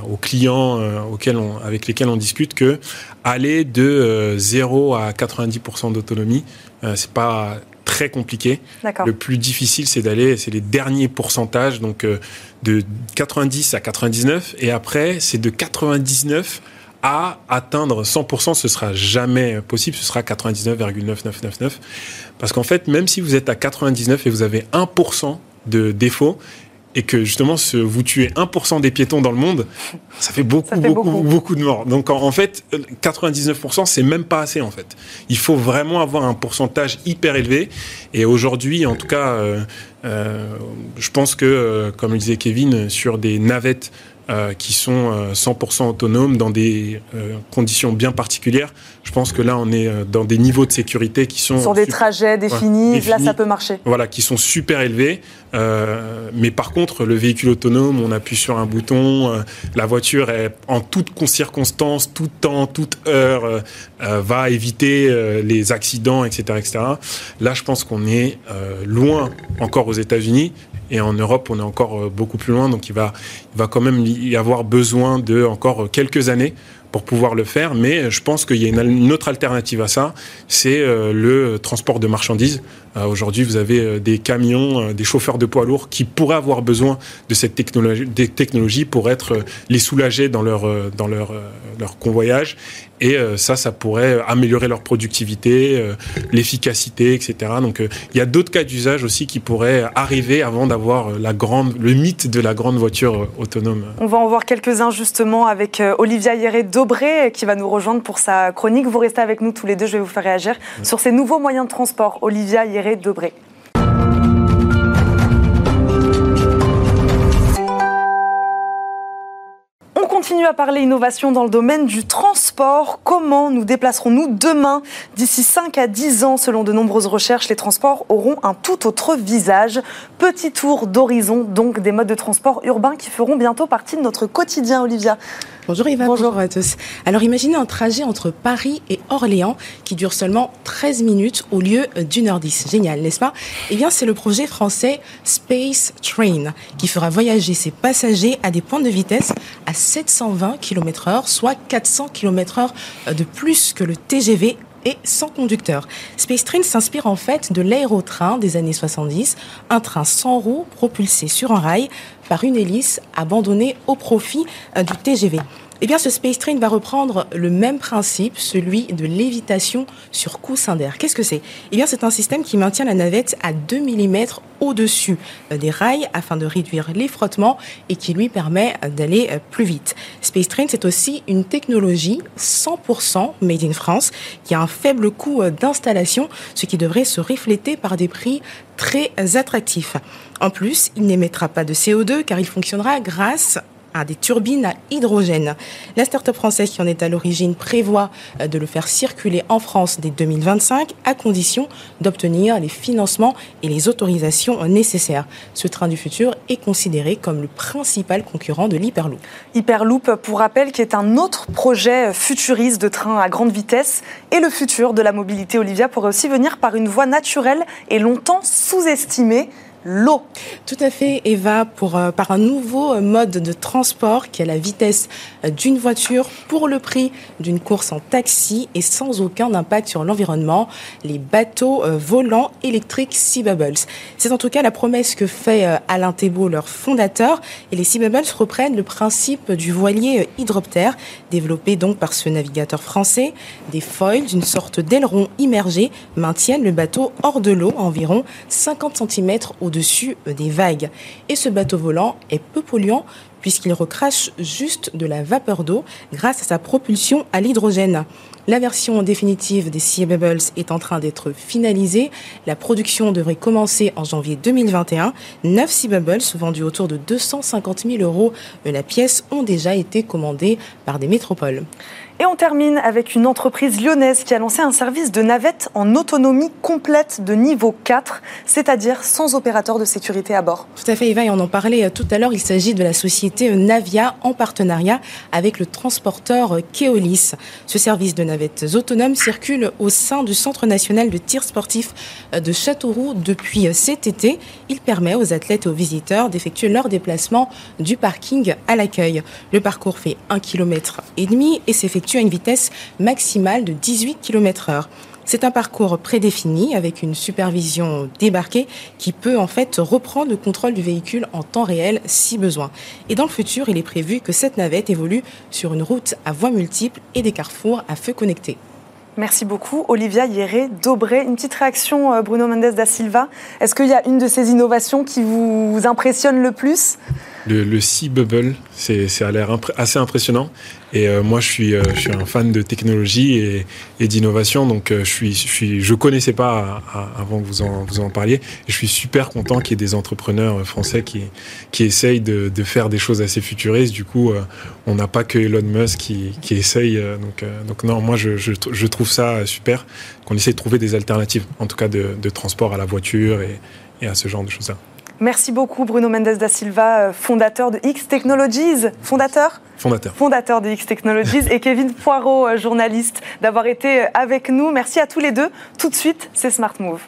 aux clients euh, auxquels on, avec lesquels on discute que aller de 0 euh, à 90% d'autonomie, c'est pas très compliqué. Le plus difficile, c'est d'aller, c'est les derniers pourcentages, donc euh, de 90 à 99, et après, c'est de 99 à atteindre 100%, ce sera jamais possible, ce sera 99,9999. Parce qu'en fait, même si vous êtes à 99 et vous avez 1% de défaut, et que justement vous tuez 1% des piétons dans le monde, ça fait beaucoup, beaucoup, beaucoup, de morts. Donc en, fait, 99%, c'est même pas assez en fait. Il faut vraiment avoir un pourcentage hyper élevé. Et aujourd'hui, en tout cas, euh, euh, je pense que, euh, comme le disait Kevin, sur des navettes euh, qui sont 100% euh, autonomes dans des euh, conditions bien particulières. Je pense que là, on est dans des niveaux de sécurité qui sont... Sur des trajets définis, là, ça peut marcher. Voilà, qui sont super élevés. mais par contre, le véhicule autonome, on appuie sur un bouton, la voiture est en toutes circonstances, tout temps, toute heure, va éviter les accidents, etc., etc. Là, je pense qu'on est loin encore aux États-Unis Et en Europe, on est encore beaucoup plus loin. Donc, il va, il quand même y avoir besoin de encore quelques années pour pouvoir le faire. Mais je pense qu'il y a une, autre alternative à ça, c'est euh, le transport de marchandises. Euh, aujourd'hui, vous avez euh, des camions, des chauffeurs de poids lourds qui pourraient avoir besoin de cette technologie, des technologies pour être les soulager dans leur dans leur leur convoyage. Et ça, ça pourrait améliorer leur productivité, l'efficacité, etc. Donc, il y a d'autres cas d'usage aussi qui pourraient arriver avant d'avoir la grande, le mythe de la grande voiture autonome. On va en voir quelques-uns justement avec Olivia Hierret Dobré qui va nous rejoindre pour sa chronique. Vous restez avec nous tous les deux, je vais vous faire réagir sur ces nouveaux moyens de transport. Olivia Hieré Dobré. On continue à parler innovation dans le domaine du transport. Comment nous déplacerons-nous demain D'ici 5 à 10 ans, selon de nombreuses recherches, les transports auront un tout autre visage. Petit tour d'horizon, donc des modes de transport urbains qui feront bientôt partie de notre quotidien, Olivia. Bonjour Yvan. Bonjour à tous. Alors imaginez un trajet entre Paris et Orléans qui dure seulement 13 minutes au lieu d'une heure 10. Génial, n'est-ce pas? Eh bien, c'est le projet français Space Train qui fera voyager ses passagers à des points de vitesse à 720 km heure, soit 400 km heure de plus que le TGV et sans conducteur. Space Train s'inspire en fait de l'aérotrain des années 70, un train sans roues propulsé sur un rail par une hélice abandonnée au profit euh, du TGV. Eh bien, ce Space Train va reprendre le même principe, celui de lévitation sur coussin d'air. Qu'est-ce que c'est? Eh bien, c'est un système qui maintient la navette à 2 mm au-dessus euh, des rails afin de réduire les frottements et qui lui permet euh, d'aller euh, plus vite. Space Train, c'est aussi une technologie 100% made in France qui a un faible coût d'installation, ce qui devrait se refléter par des prix très attractifs. En plus, il n'émettra pas de CO2 car il fonctionnera grâce à des turbines à hydrogène. La start-up française qui en est à l'origine prévoit euh, de le faire circuler en France dès 2025 à condition d'obtenir les financements et les autorisations nécessaires. Ce train du futur est considéré comme le principal concurrent de l'Hyperloop. Hyperloop, pour rappel, qui est un autre projet futuriste de train à grande vitesse et le futur de la mobilité, Olivia, pourrait aussi venir par une voie naturelle et longtemps sous-estimée l'eau. Tout à fait, Eva, pour, euh, par un nouveau euh, mode de transport qui a la vitesse euh, d'une voiture pour le prix d'une course en taxi et sans aucun impact sur l'environnement, les bateaux volants électriques Sea Bubbles. C'est en tout cas la promesse que fait Alain Thébault, leur fondateur, et les Sea Bubbles reprennent le principe du voilier hydroptère, développé donc par ce navigateur français. Des foils, une sorte d'aileron immergé, maintiennent le bateau hors de l'eau, environ 50 cm au au-dessus euh, des vagues. Et ce bateau volant est peu polluant puisqu'il recrache juste de la vapeur d'eau grâce à sa propulsion à l'hydrogène. La version définitive des Sea Bubbles est en train d'être finalisée. La production devrait commencer en janvier 2021. Neuf Sea Bubbles, vendus autour de 250 000 euros la pièce, ont déjà été commandés par des métropoles. Et on termine avec une entreprise lyonnaise qui a lancé un service de navette en autonomie complète de niveau 4, c'est-à-dire sans opérateur de sécurité à bord. Tout à fait, Eva, et on en parlait euh, tout à l'heure. Il s'agit de la société euh, Navia en partenariat avec le transporteur euh, Keolis. Ce service de navettes autonomes circule au sein du Centre national de tir sportif de Châteauroux depuis cet été. Il permet aux athlètes et aux visiteurs d'effectuer leur déplacement du parking à l'accueil. Le parcours fait 1 km et demi et s'effectue à une vitesse maximale de 18 km heure. C'est un parcours prédéfini avec une supervision débarquée qui peut en fait reprendre le contrôle du véhicule en temps réel si besoin. Et dans le futur, il est prévu que cette navette évolue sur une route à voies multiples et des carrefours à feu connecté. Merci beaucoup, Olivia Hieré Dobré. Une petite réaction, euh, Bruno Mendes da Silva. Est-ce qu'il y a une de ces innovations qui vous impressionne le plus? Le, le Sea Bubble, c'est, ça a l'air assez impressionnant. Et euh, moi, je suis, euh, je suis un fan de technologie et, et d'innovation, donc euh, je suis, je suis, je connaissais pas avant que vous en, vous en parliez. Je suis super content qu'il y ait des entrepreneurs français qui, qui essayent de, de faire des choses assez futuristes. Du coup, on n'a pas que Elon Musk qui, qui essaye. donc, donc non, moi, je, je, je trouve ça super qu'on essaye de trouver des alternatives, en tout cas de, de transport à la voiture et, et à ce genre de choses-là. Merci beaucoup Bruno Mendes da Silva, euh, fondateur de X Technologies. Fondateur Fondateur. Fondateur de X Technologies et Kevin Poirot, euh, journaliste, d'avoir été euh, avec nous. Merci à tous les deux. Tout de suite, c'est Smart Move.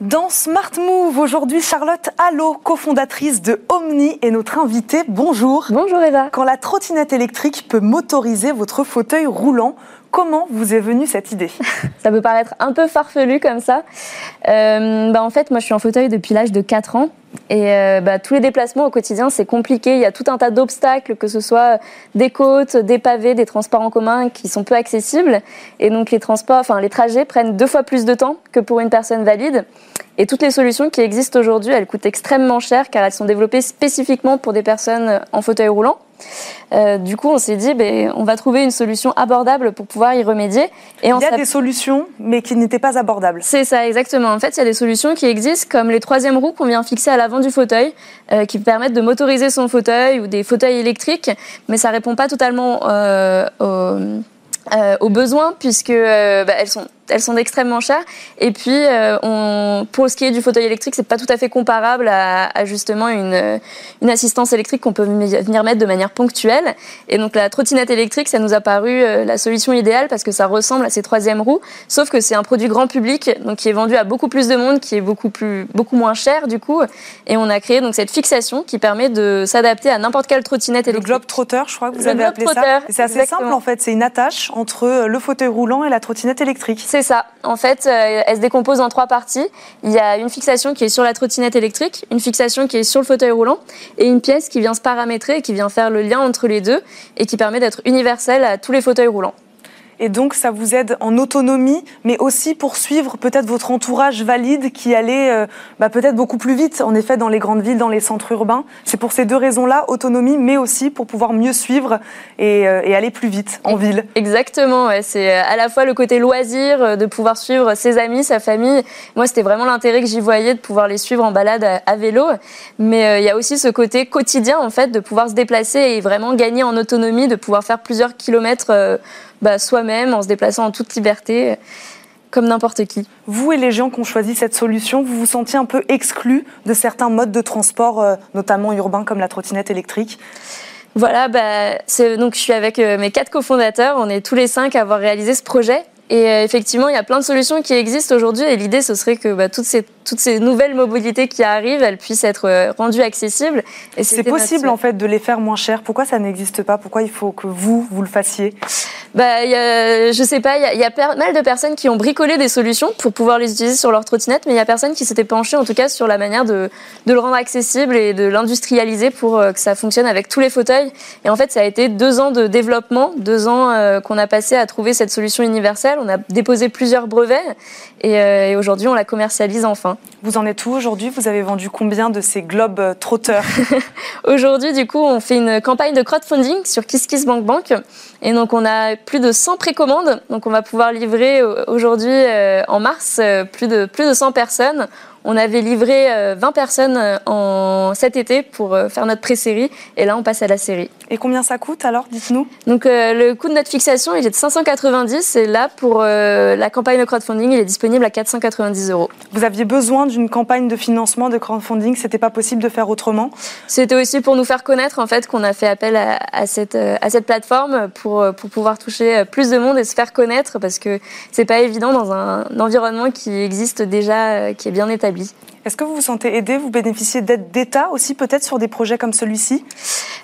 Dans Smart Move, aujourd'hui, Charlotte Allo, cofondatrice de Omni, est notre invitée. Bonjour. Bonjour Eva. Quand la trottinette électrique peut motoriser votre fauteuil roulant, comment vous est venue cette idée? Ça peut paraître un peu farfelu comme ça. Euh, bah en fait, moi je suis en fauteuil depuis l'âge de 4 ans. Et euh, bah, tous les déplacements au quotidien, c'est compliqué. Il y a tout un tas d'obstacles, que ce soit des côtes, des pavés, des transports en commun qui sont peu accessibles. Et donc les transports, enfin les trajets prennent deux fois plus de temps que pour une personne valide. Et toutes les solutions qui existent aujourd'hui, elles coûtent extrêmement cher car elles sont développées spécifiquement pour des personnes en fauteuil roulant. Euh, du coup, on s'est dit, ben, on va trouver une solution abordable pour pouvoir y remédier. Et il y a des solutions, mais qui n'étaient pas abordables. C'est ça, exactement. En fait, il y a des solutions qui existent, comme les troisièmes roues qu'on vient fixer à l'avant du fauteuil, euh, qui permettent de motoriser son fauteuil ou des fauteuils électriques, mais ça répond pas totalement euh, aux, aux besoins, puisque bah, elles sont elles sont extrêmement chères. Et puis, euh, on, pour ce qui est du fauteuil électrique, c'est pas tout à fait comparable à, à justement une, une assistance électrique qu'on peut venir mettre de manière ponctuelle. Et donc, la trottinette électrique, ça nous a paru euh, la solution idéale parce que ça ressemble à ces troisième roues, sauf que c'est un produit grand public, donc qui est vendu à beaucoup plus de monde, qui est beaucoup plus, beaucoup moins cher du coup. Et on a créé donc cette fixation qui permet de s'adapter à n'importe quelle trottinette électrique. Le globe trotter, je crois que vous avez appelé ça. C'est assez simple en fait. C'est une attache entre le fauteuil roulant et la trottinette électrique. C'est ça. En fait, euh, elle se décompose en trois parties. Il y a une fixation qui est sur la trottinette électrique, une fixation qui est sur le fauteuil roulant et une pièce qui vient se paramétrer et qui vient faire le lien entre les deux et qui permet d'être universelle à tous les fauteuils roulants. Et donc, ça vous aide en autonomie, mais aussi pour suivre peut-être votre entourage valide qui allait euh, bah, peut-être beaucoup plus vite, en effet, dans les grandes villes, dans les centres urbains. C'est pour ces deux raisons-là, autonomie, mais aussi pour pouvoir mieux suivre et, euh, aller plus vite en ville. Exactement, c'est euh, à la fois le côté loisir, de pouvoir suivre ses amis, sa famille. Moi, c'était vraiment l'intérêt que j'y voyais de pouvoir les suivre en balade à, vélo. Mais il y a aussi ce côté quotidien, en fait, de pouvoir se déplacer et vraiment gagner en autonomie, de pouvoir faire plusieurs kilomètres bah, soi-même en se déplaçant en toute liberté comme n'importe qui. Vous et les gens qui ont choisi cette solution, vous vous sentiez un peu exclus de certains modes de transport, euh, notamment urbains comme la trottinette électrique? Voilà, bah, donc je suis avec euh, mes quatre cofondateurs. On est tous les cinq à avoir réalisé ce projet. Et euh, effectivement, il y a plein de solutions qui existent aujourd'hui. Et l'idée, ce serait que bah, toutes, ces, toutes ces nouvelles mobilités qui arrivent, elles puissent être euh, rendues accessibles. Et c'est possible en fait de les faire moins chères. Pourquoi ça n'existe pas? Pourquoi il faut que vous vous le fassiez? Bah, y a, je sais pas. Il y a, y a pas mal de personnes qui ont bricolé des solutions pour pouvoir les utiliser sur leur trottinette, mais il y a personne qui s'était penché, en tout cas, sur la manière de, de le rendre accessible et de l'industrialiser pour euh, que ça fonctionne avec tous les fauteuils. Et en fait, ça a été deux ans de développement, deux ans qu'on a passé à trouver cette solution universelle on a déposé plusieurs brevets euh, et, aujourd'hui on la commercialise enfin. Vous en êtes où aujourd'hui? Vous avez vendu combien de ces globes euh, trotteurs? Aujourd'hui, du coup, on fait une campagne de crowdfunding sur KissKissBankBank. Et donc on a plus de 100 précommandes. Donc on va pouvoir livrer euh, aujourd'hui en mars plus de plus de 100 personnes on avait livré 20 euh, personnes euh, en cet été pour euh, faire notre pré-série et là on passe à la série. Et combien ça coûte alors Dites-nous? Donc le coût de notre fixation il est de 590 et là pour la campagne de crowdfunding il est disponible à 490 euros. Vous aviez besoin d'une campagne de financement de crowdfunding, c'était pas possible de faire autrement? C'était aussi pour nous faire connaître en fait qu'on a fait appel à, cette, à cette plateforme pour, pour pouvoir toucher plus de monde et se faire connaître parce que c'est pas évident dans un environnement qui existe déjà, qui est bien établi établi. Est-ce que vous vous sentez aidé Vous bénéficiez d'aide d'État aussi, peut-être, sur des projets comme celui-ci?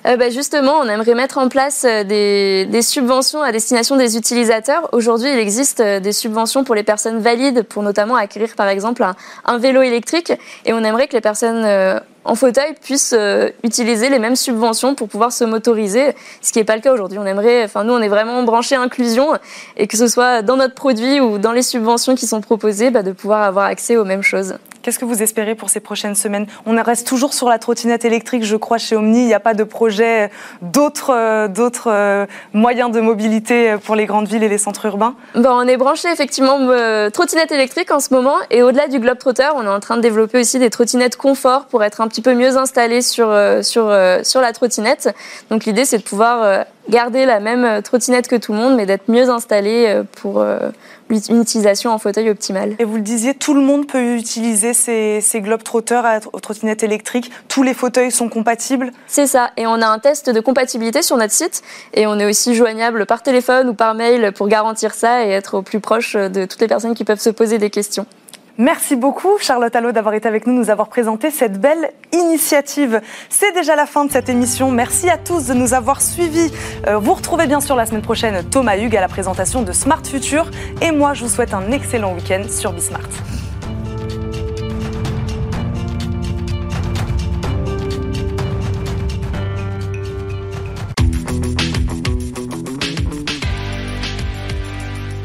Euh, bah Justement, on aimerait mettre en place euh, des, des subventions à destination des utilisateurs. Aujourd'hui, il existe euh, des subventions pour les personnes valides, pour notamment acquérir, par exemple, un, un vélo électrique. Et on aimerait que les personnes euh, en fauteuil puissent utiliser les mêmes subventions pour pouvoir se motoriser, ce qui n'est pas le cas aujourd'hui. On aimerait, enfin nous, on est vraiment branché inclusion et que ce soit dans notre produit ou dans les subventions qui sont proposées, bah, de pouvoir avoir accès aux mêmes choses. Qu'est-ce que vous espérez pour ces prochaines semaines On reste toujours sur la trottinette électrique, je crois, chez Omni. Il n'y a pas de projet d'autres euh, d'autres euh, moyens de mobilité pour les grandes villes et les centres urbains bon, On est branché effectivement euh, trottinette électrique en ce moment. Et au-delà du Globetrotter, on est en train de développer aussi des trottinettes confort pour être un petit peu mieux installés sur, sur, sur la trottinette. Donc l'idée, c'est de pouvoir garder la même trottinette que tout le monde, mais d'être mieux installé pour une utilisation en fauteuil optimale. Et vous le disiez, tout le monde peut utiliser ces, ces Globetrotters à trottinette électrique. Tous les fauteuils sont compatibles? C'est ça. Et on a un test de compatibilité sur notre site. Et on est aussi joignable par téléphone ou par mail pour garantir ça et être au plus proche de toutes les personnes qui peuvent se poser des questions. Merci beaucoup Charlotte Allo d'avoir été avec nous, nous avoir présenté cette belle initiative. C'est déjà la fin de cette émission. Merci à tous de nous avoir suivis. Euh, vous retrouvez bien sûr la semaine prochaine Thomas Hugues à la présentation de Smart Future. Et moi, je vous souhaite un excellent week-end sur Bismart.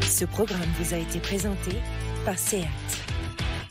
Ce programme vous a été présenté par SEAT.